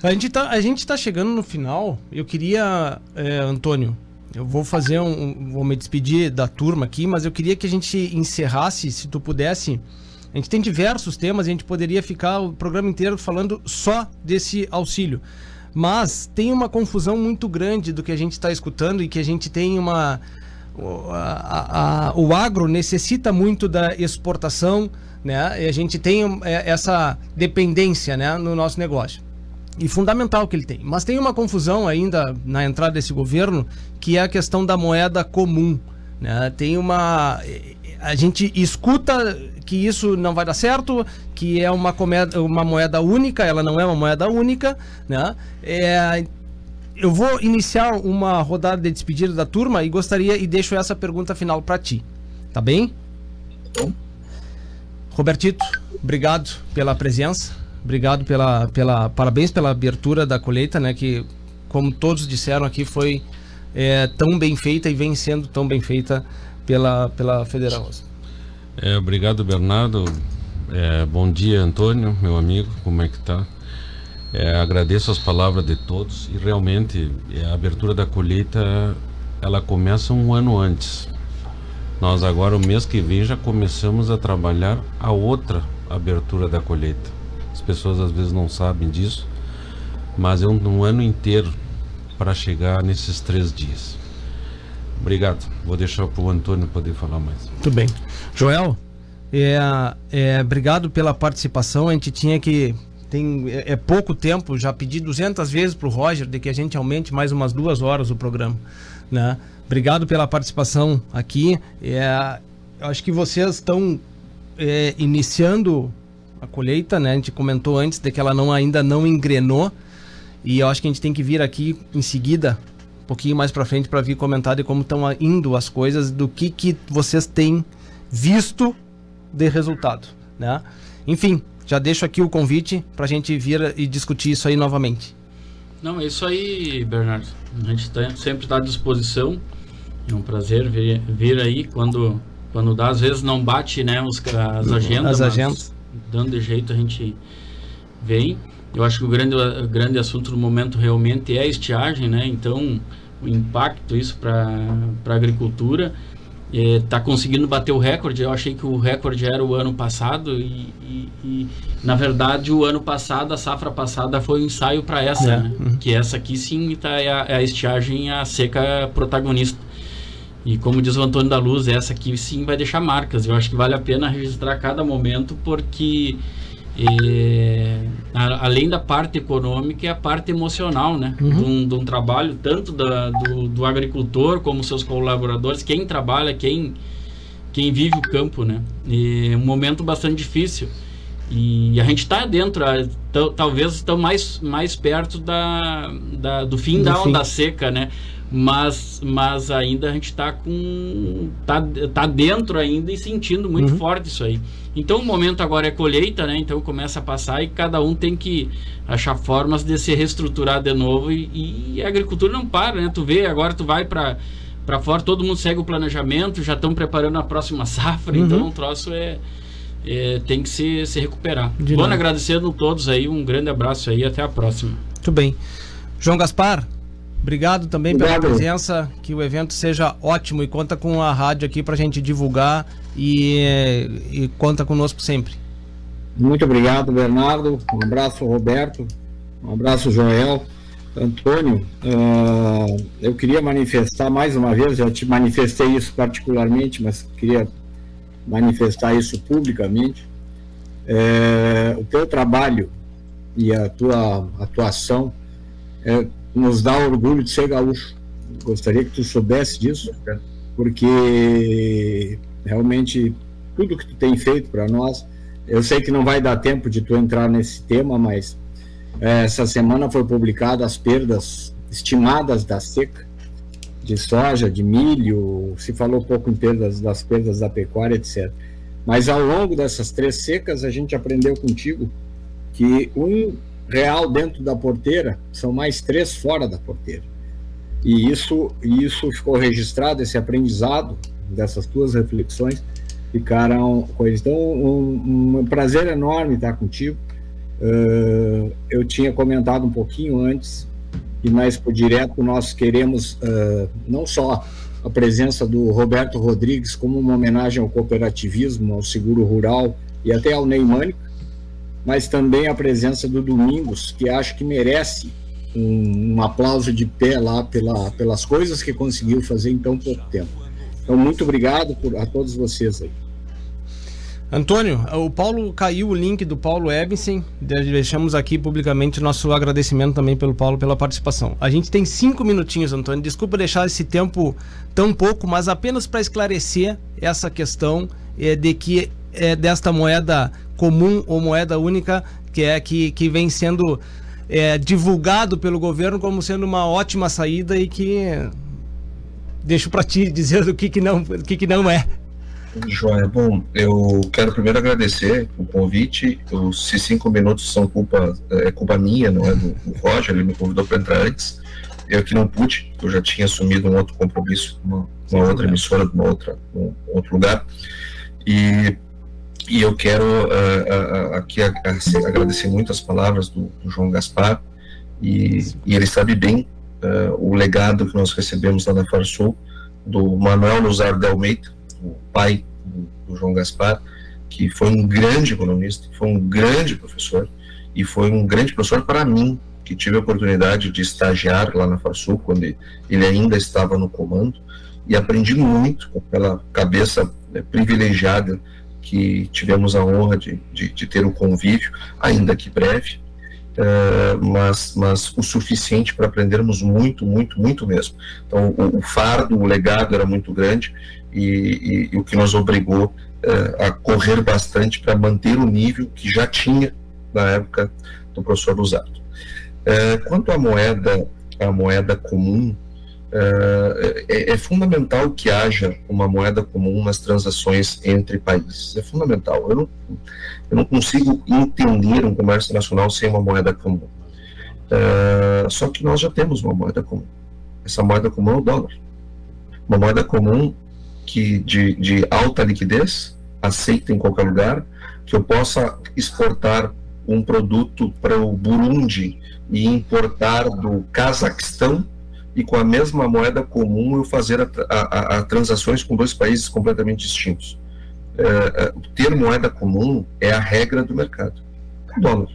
A gente está a gente tá chegando no final. Eu queria, é, Antônio, eu vou fazer um, vou me despedir da turma aqui, mas eu queria que a gente encerrasse, se tu pudesse. A gente tem diversos temas, a gente poderia ficar o programa inteiro falando só desse auxílio. Mas tem uma confusão muito grande do que a gente está escutando e que a gente tem uma. A, a, o agro necessita muito da exportação, né? E a gente tem é, essa dependência né, no nosso negócio. E fundamental que ele tem. Mas tem uma confusão ainda na entrada desse governo, que é a questão da moeda comum. Né? Tem uma. A gente escuta que isso não vai dar certo, que é uma, comeda, uma moeda única, ela não é uma moeda única, né? É, eu vou iniciar uma rodada de despedida da turma e gostaria e deixo essa pergunta final para ti. Tá bem? Robertito, obrigado pela presença. Obrigado pela, pela parabéns pela abertura da colheita, né? Que como todos disseram aqui foi é, tão bem feita e vem sendo tão bem feita pela pela Federal. É, obrigado, Bernardo. É, bom dia, Antônio, meu amigo, como é que tá? É, agradeço as palavras de todos e realmente é, a abertura da colheita ela começa um ano antes. Nós agora, o mês que vem, já começamos a trabalhar a outra abertura da colheita. As pessoas às vezes não sabem disso, mas é um, um ano inteiro para chegar nesses três dias. Obrigado. Vou deixar para o Antônio poder falar mais. Muito bem. Joel, é, é, obrigado pela participação. A gente tinha que. Tem, é, é pouco tempo, já pedi 200 vezes para o Roger de que a gente aumente mais umas duas horas o programa. Né? Obrigado pela participação aqui. É, acho que vocês estão é, iniciando a colheita, né? A gente comentou antes de que ela não, ainda não engrenou. E eu acho que a gente tem que vir aqui em seguida pouquinho mais para frente para vir comentar de como estão indo as coisas, do que, que vocês têm visto de resultado, né? Enfim, já deixo aqui o convite para a gente vir e discutir isso aí novamente. Não, é isso aí, Bernardo. A gente tá, sempre está à disposição. É um prazer vir, vir aí quando quando dá. Às vezes não bate, né, os, as agendas. As agendas. Dando de jeito a gente vem. Eu acho que o grande, o grande assunto do momento realmente é a estiagem, né? Então, o impacto isso para a agricultura está é, conseguindo bater o recorde. Eu achei que o recorde era o ano passado e, e, e na verdade o ano passado, a safra passada foi um ensaio para essa, é. né? uhum. que essa aqui sim tá, é, a, é a estiagem, a seca protagonista. E como diz o Antônio da Luz, essa aqui sim vai deixar marcas. Eu acho que vale a pena registrar cada momento porque é, a, além da parte econômica, é a parte emocional, né? Uhum. De, um, de, um, trabalho tanto da, do, do, agricultor como seus colaboradores, quem trabalha, quem, quem vive o campo, né? E é um momento bastante difícil. E a gente está dentro, talvez estão mais, mais perto da, da do fim do da onda seca, né? mas, mas ainda a gente está com tá, tá dentro ainda e sentindo muito uhum. forte isso aí. Então o momento agora é colheita, né? Então começa a passar e cada um tem que achar formas de se reestruturar de novo e, e a agricultura não para, né? Tu vê, agora tu vai para para fora, todo mundo segue o planejamento, já estão preparando a próxima <laughs> safra, uhum. então o troço é, é, tem que se, se recuperar. De Bom, agradecendo a todos aí, um grande abraço aí, até a próxima. Muito bem. João Gaspar, Obrigado também Obrigado. pela presença, que o evento seja ótimo e conta com a rádio aqui para a gente divulgar e, e, conta conosco sempre. Muito obrigado, Bernardo. Um abraço, Roberto. Um abraço, Joel. Antônio, uh, eu queria manifestar mais uma vez, já te manifestei isso particularmente, mas queria manifestar isso publicamente. É, o teu trabalho e a tua atuação é, nos dá orgulho de ser gaúcho. Gostaria que tu soubesse disso. porque realmente tudo que tu tem feito para nós, eu sei que não vai dar tempo de tu entrar nesse tema, mas é, essa semana foi publicada as perdas estimadas da seca de soja, de milho, se falou pouco em perdas das perdas da pecuária, etc. Mas ao longo dessas três secas, a gente aprendeu contigo que um real dentro da porteira são mais três fora da porteira. E isso, isso ficou registrado, esse aprendizado dessas tuas reflexões ficaram coisas. Então, um, um prazer enorme estar contigo. Uh, eu tinha comentado um pouquinho antes que na Expo Direto nós queremos uh, não só a presença do Roberto Rodrigues como uma homenagem ao cooperativismo, ao seguro rural e até ao Neymânico, mas também a presença do Domingos, que acho que merece um, um aplauso de pé lá pela, pelas coisas que conseguiu fazer em tão pouco tempo. Então, muito obrigado por, a todos vocês aí. Antônio, o Paulo caiu o link do Paulo Ebsen. Deixamos aqui publicamente nosso agradecimento também pelo Paulo pela participação. A gente tem cinco minutinhos, Antônio. Desculpa deixar esse tempo tão pouco, mas apenas para esclarecer essa questão é, de que é desta moeda comum ou moeda única que é que, que vem sendo é, divulgado pelo governo como sendo uma ótima saída e que deixo para ti <laughs> dizer do que, que não o que, que não é. Joia, bom, eu quero primeiro agradecer o convite. Os cinco minutos são culpa, é culpa minha, não é do, do Roger, ele me convidou para entrar antes. Eu que não pude, eu já tinha assumido um outro compromisso, uma, uma outra emissora, de uma outra, um outro lugar. E, e eu quero uh, uh, aqui agradecer muito as palavras do, do João Gaspar, e, e, ele sabe bem uh, o legado que nós recebemos lá na Farsul, do Manuel Luzar de Almeida, pai do, João Gaspar, que foi um grande economista, foi um grande professor e foi um grande professor para mim, que tive a oportunidade de estagiar lá na Farsul, quando ele ainda estava no comando, e aprendi muito com aquela cabeça né, privilegiada que tivemos a honra de, de, de, ter o convívio, ainda que breve, uh, mas, mas o suficiente para aprendermos muito, muito, muito mesmo. Então, o, o fardo, o legado era muito grande, e, e, e o que nos obrigou uh, a correr bastante para manter o nível que já tinha na época do professor Lusato. Uh, quanto à moeda, a moeda comum, uh, é, é, fundamental que haja uma moeda comum nas transações entre países. É fundamental. Eu não, eu não consigo entender um comércio nacional sem uma moeda comum. Uh, só que nós já temos uma moeda comum. Essa moeda comum é o dólar. Uma moeda comum que de, de alta liquidez, aceita em qualquer lugar, que eu possa exportar um produto para o Burundi e importar do Cazaquistão e com a mesma moeda comum eu fazer a, a, a transações com dois países completamente distintos. É, é, ter moeda comum é a regra do mercado. O dólar.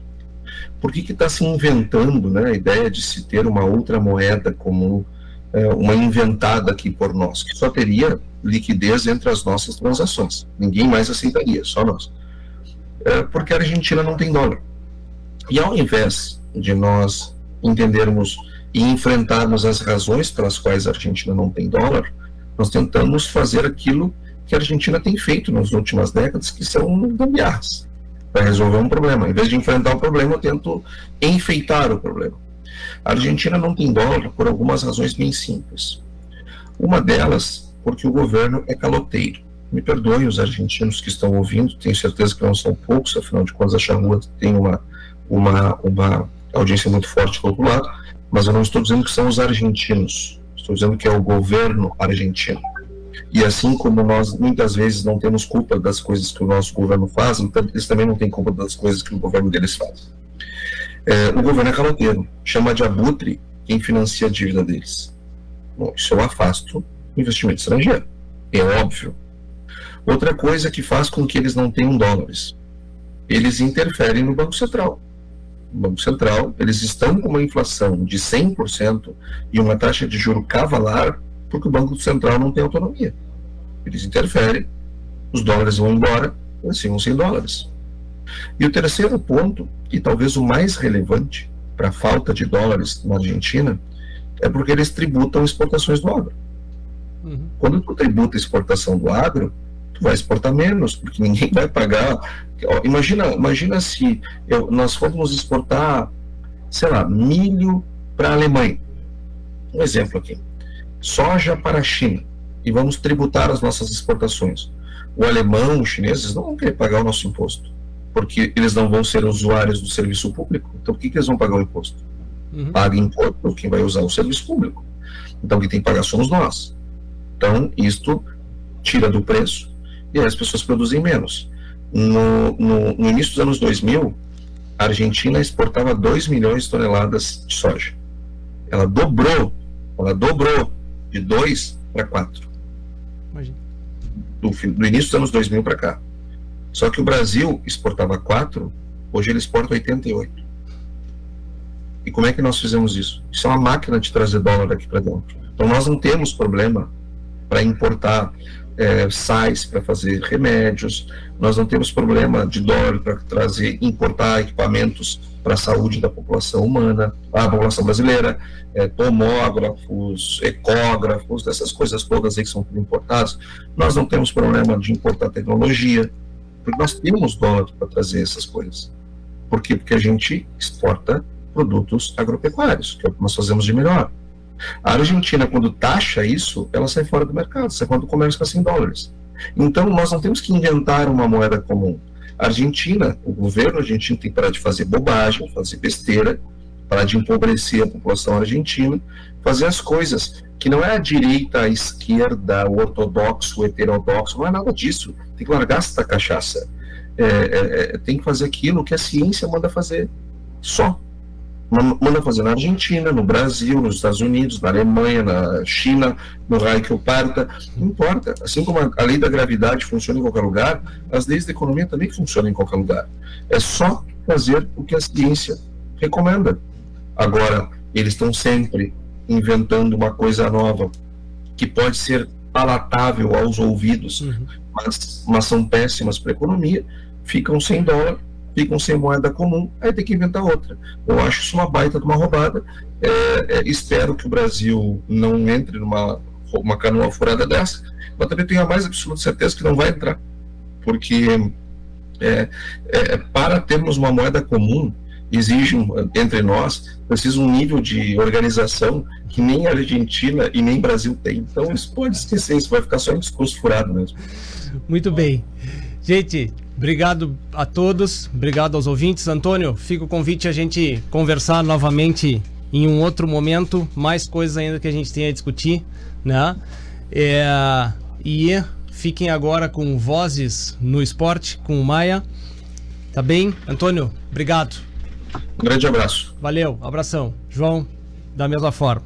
Por que está se inventando né, a ideia de se ter uma outra moeda comum, é, uma inventada aqui por nós, que só teria liquidez entre as nossas transações. Ninguém mais aceitaria, só nós. É, porque a Argentina não tem dólar. E ao invés de nós entendermos e enfrentarmos as razões pelas quais a Argentina não tem dólar, nós tentamos fazer aquilo que a Argentina tem feito nas últimas décadas, que são gambiarras, para resolver um problema. Em vez de enfrentar o problema, eu tento enfeitar o problema. A Argentina não tem dólar por algumas razões bem simples. Uma delas porque o governo é caloteiro. Me perdoem os argentinos que estão ouvindo, tenho certeza que não são poucos, afinal de contas a Charrua tem uma, uma, uma audiência muito forte do outro lado, mas eu não estou dizendo que são os argentinos, estou dizendo que é o governo argentino. E assim como nós muitas vezes não temos culpa das coisas que o nosso governo faz, então eles também não têm culpa das coisas que o governo deles faz. É, o governo é caloteiro, chama de abutre quem financia a dívida deles. Bom, isso eu afasto investimento estrangeiro. É óbvio. Outra coisa que faz com que eles não tenham dólares. Eles interferem no Banco Central. O Banco Central, eles estão com uma inflação de 100% e uma taxa de juro cavalar porque o Banco Central não tem autonomia. Eles interferem, os dólares vão embora, eles ficam sem dólares. E o terceiro ponto, e talvez o mais relevante para a falta de dólares na Argentina, é porque eles tributam exportações do agro. Uhum. Quando tu tributa a exportação do agro, tu vai exportar menos, porque ninguém vai pagar. Imagina, imagina se eu, nós fôssemos exportar, sei lá, milho para a Alemanha. Um exemplo aqui. Soja para a China. E vamos tributar as nossas exportações. O alemão, os chineses não vão querer pagar o nosso imposto, porque eles não vão ser usuários do serviço público. Então, por que, que eles vão pagar o imposto? Uhum. Paga imposto quem vai usar o serviço público. Então, quem tem que pagar somos nós. Então, isto tira do preço e as pessoas produzem menos. No, no, no início dos anos 2000, a Argentina exportava 2 milhões de toneladas de soja. Ela dobrou, ela dobrou de 2 para 4. Do, do, início dos anos 2000 para cá. Só que o Brasil exportava 4, hoje ele exporta 88. E como é que nós fizemos isso? Isso é uma máquina de trazer dólar aqui para dentro. Então nós não temos problema para importar é, sais para fazer remédios, nós não temos problema de dólar para trazer, importar equipamentos para a saúde da população humana, a população brasileira, é, tomógrafos, ecógrafos, essas coisas todas aí que são importadas. Nós não temos problema de importar tecnologia, porque nós temos dólar para trazer essas coisas. Por quê? Porque a gente exporta produtos agropecuários, que é o que nós fazemos de melhor. A Argentina, quando taxa isso, ela sai fora do mercado, sai fora do comércio com 100 dólares. Então, nós não temos que inventar uma moeda comum. A Argentina, o governo argentino tem que parar de fazer bobagem, fazer besteira, parar de empobrecer a população argentina, fazer as coisas que não é a direita, a esquerda, o ortodoxo, o heterodoxo, não é nada disso. Tem que largar essa cachaça. É, é, é, tem que fazer aquilo que a ciência manda fazer. Só manda fazer na Argentina, no Brasil, nos Estados Unidos, na Alemanha, na China, no raio que parta, não importa. Assim como a lei da gravidade funciona em qualquer lugar, as leis da economia também funcionam em qualquer lugar. É só fazer o que a ciência recomenda. Agora, eles estão sempre inventando uma coisa nova que pode ser palatável aos ouvidos, uhum. mas, mas são péssimas para a economia, ficam sem dólar ficam sem moeda comum, aí tem que inventar outra. Eu acho isso uma baita de uma roubada. É, é, espero que o Brasil não entre numa uma canoa furada dessa, mas também tenho a mais absoluta certeza que não vai entrar, porque é, é para termos uma moeda comum, exige entre nós precisa um nível de organização que nem a Argentina e nem Brasil tem. Então isso pode esquecer, isso vai ficar só em discurso furado mesmo. Muito bem. Gente, Obrigado a todos, obrigado aos ouvintes. Antônio, fica o convite a gente conversar novamente em um outro momento, mais coisas ainda que a gente tem a discutir, né? É, e fiquem agora com Vozes no Esporte, com o Maia. Tá bem? Antônio, obrigado. Um grande abraço. Valeu, abração. João, da mesma forma.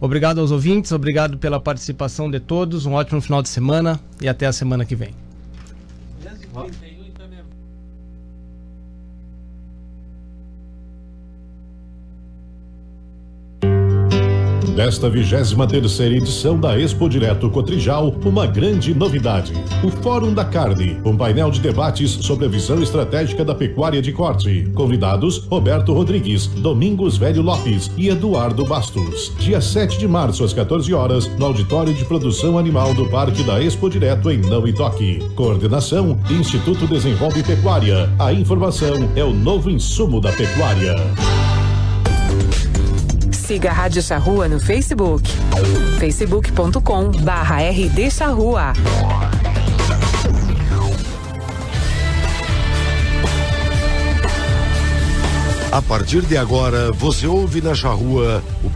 Obrigado aos ouvintes, obrigado pela participação de todos, um ótimo final de semana e até a semana que vem. Desta 23 terceira edição da Expo Direto Cotrijal, uma grande novidade. O Fórum da Carne, um painel de debates sobre a visão estratégica da pecuária de corte. Convidados, Roberto Rodrigues, Domingos Velho Lopes e Eduardo Bastos. Dia 7 de março, às 14 horas, no Auditório de Produção Animal do Parque da Expo Direto em Não e Toque. Coordenação, Instituto Desenvolve Pecuária. A informação é o novo insumo da pecuária. Siga a Rádio Charrua no Facebook. facebook.com barra RD Charrua. A partir de agora, você ouve na Charrua o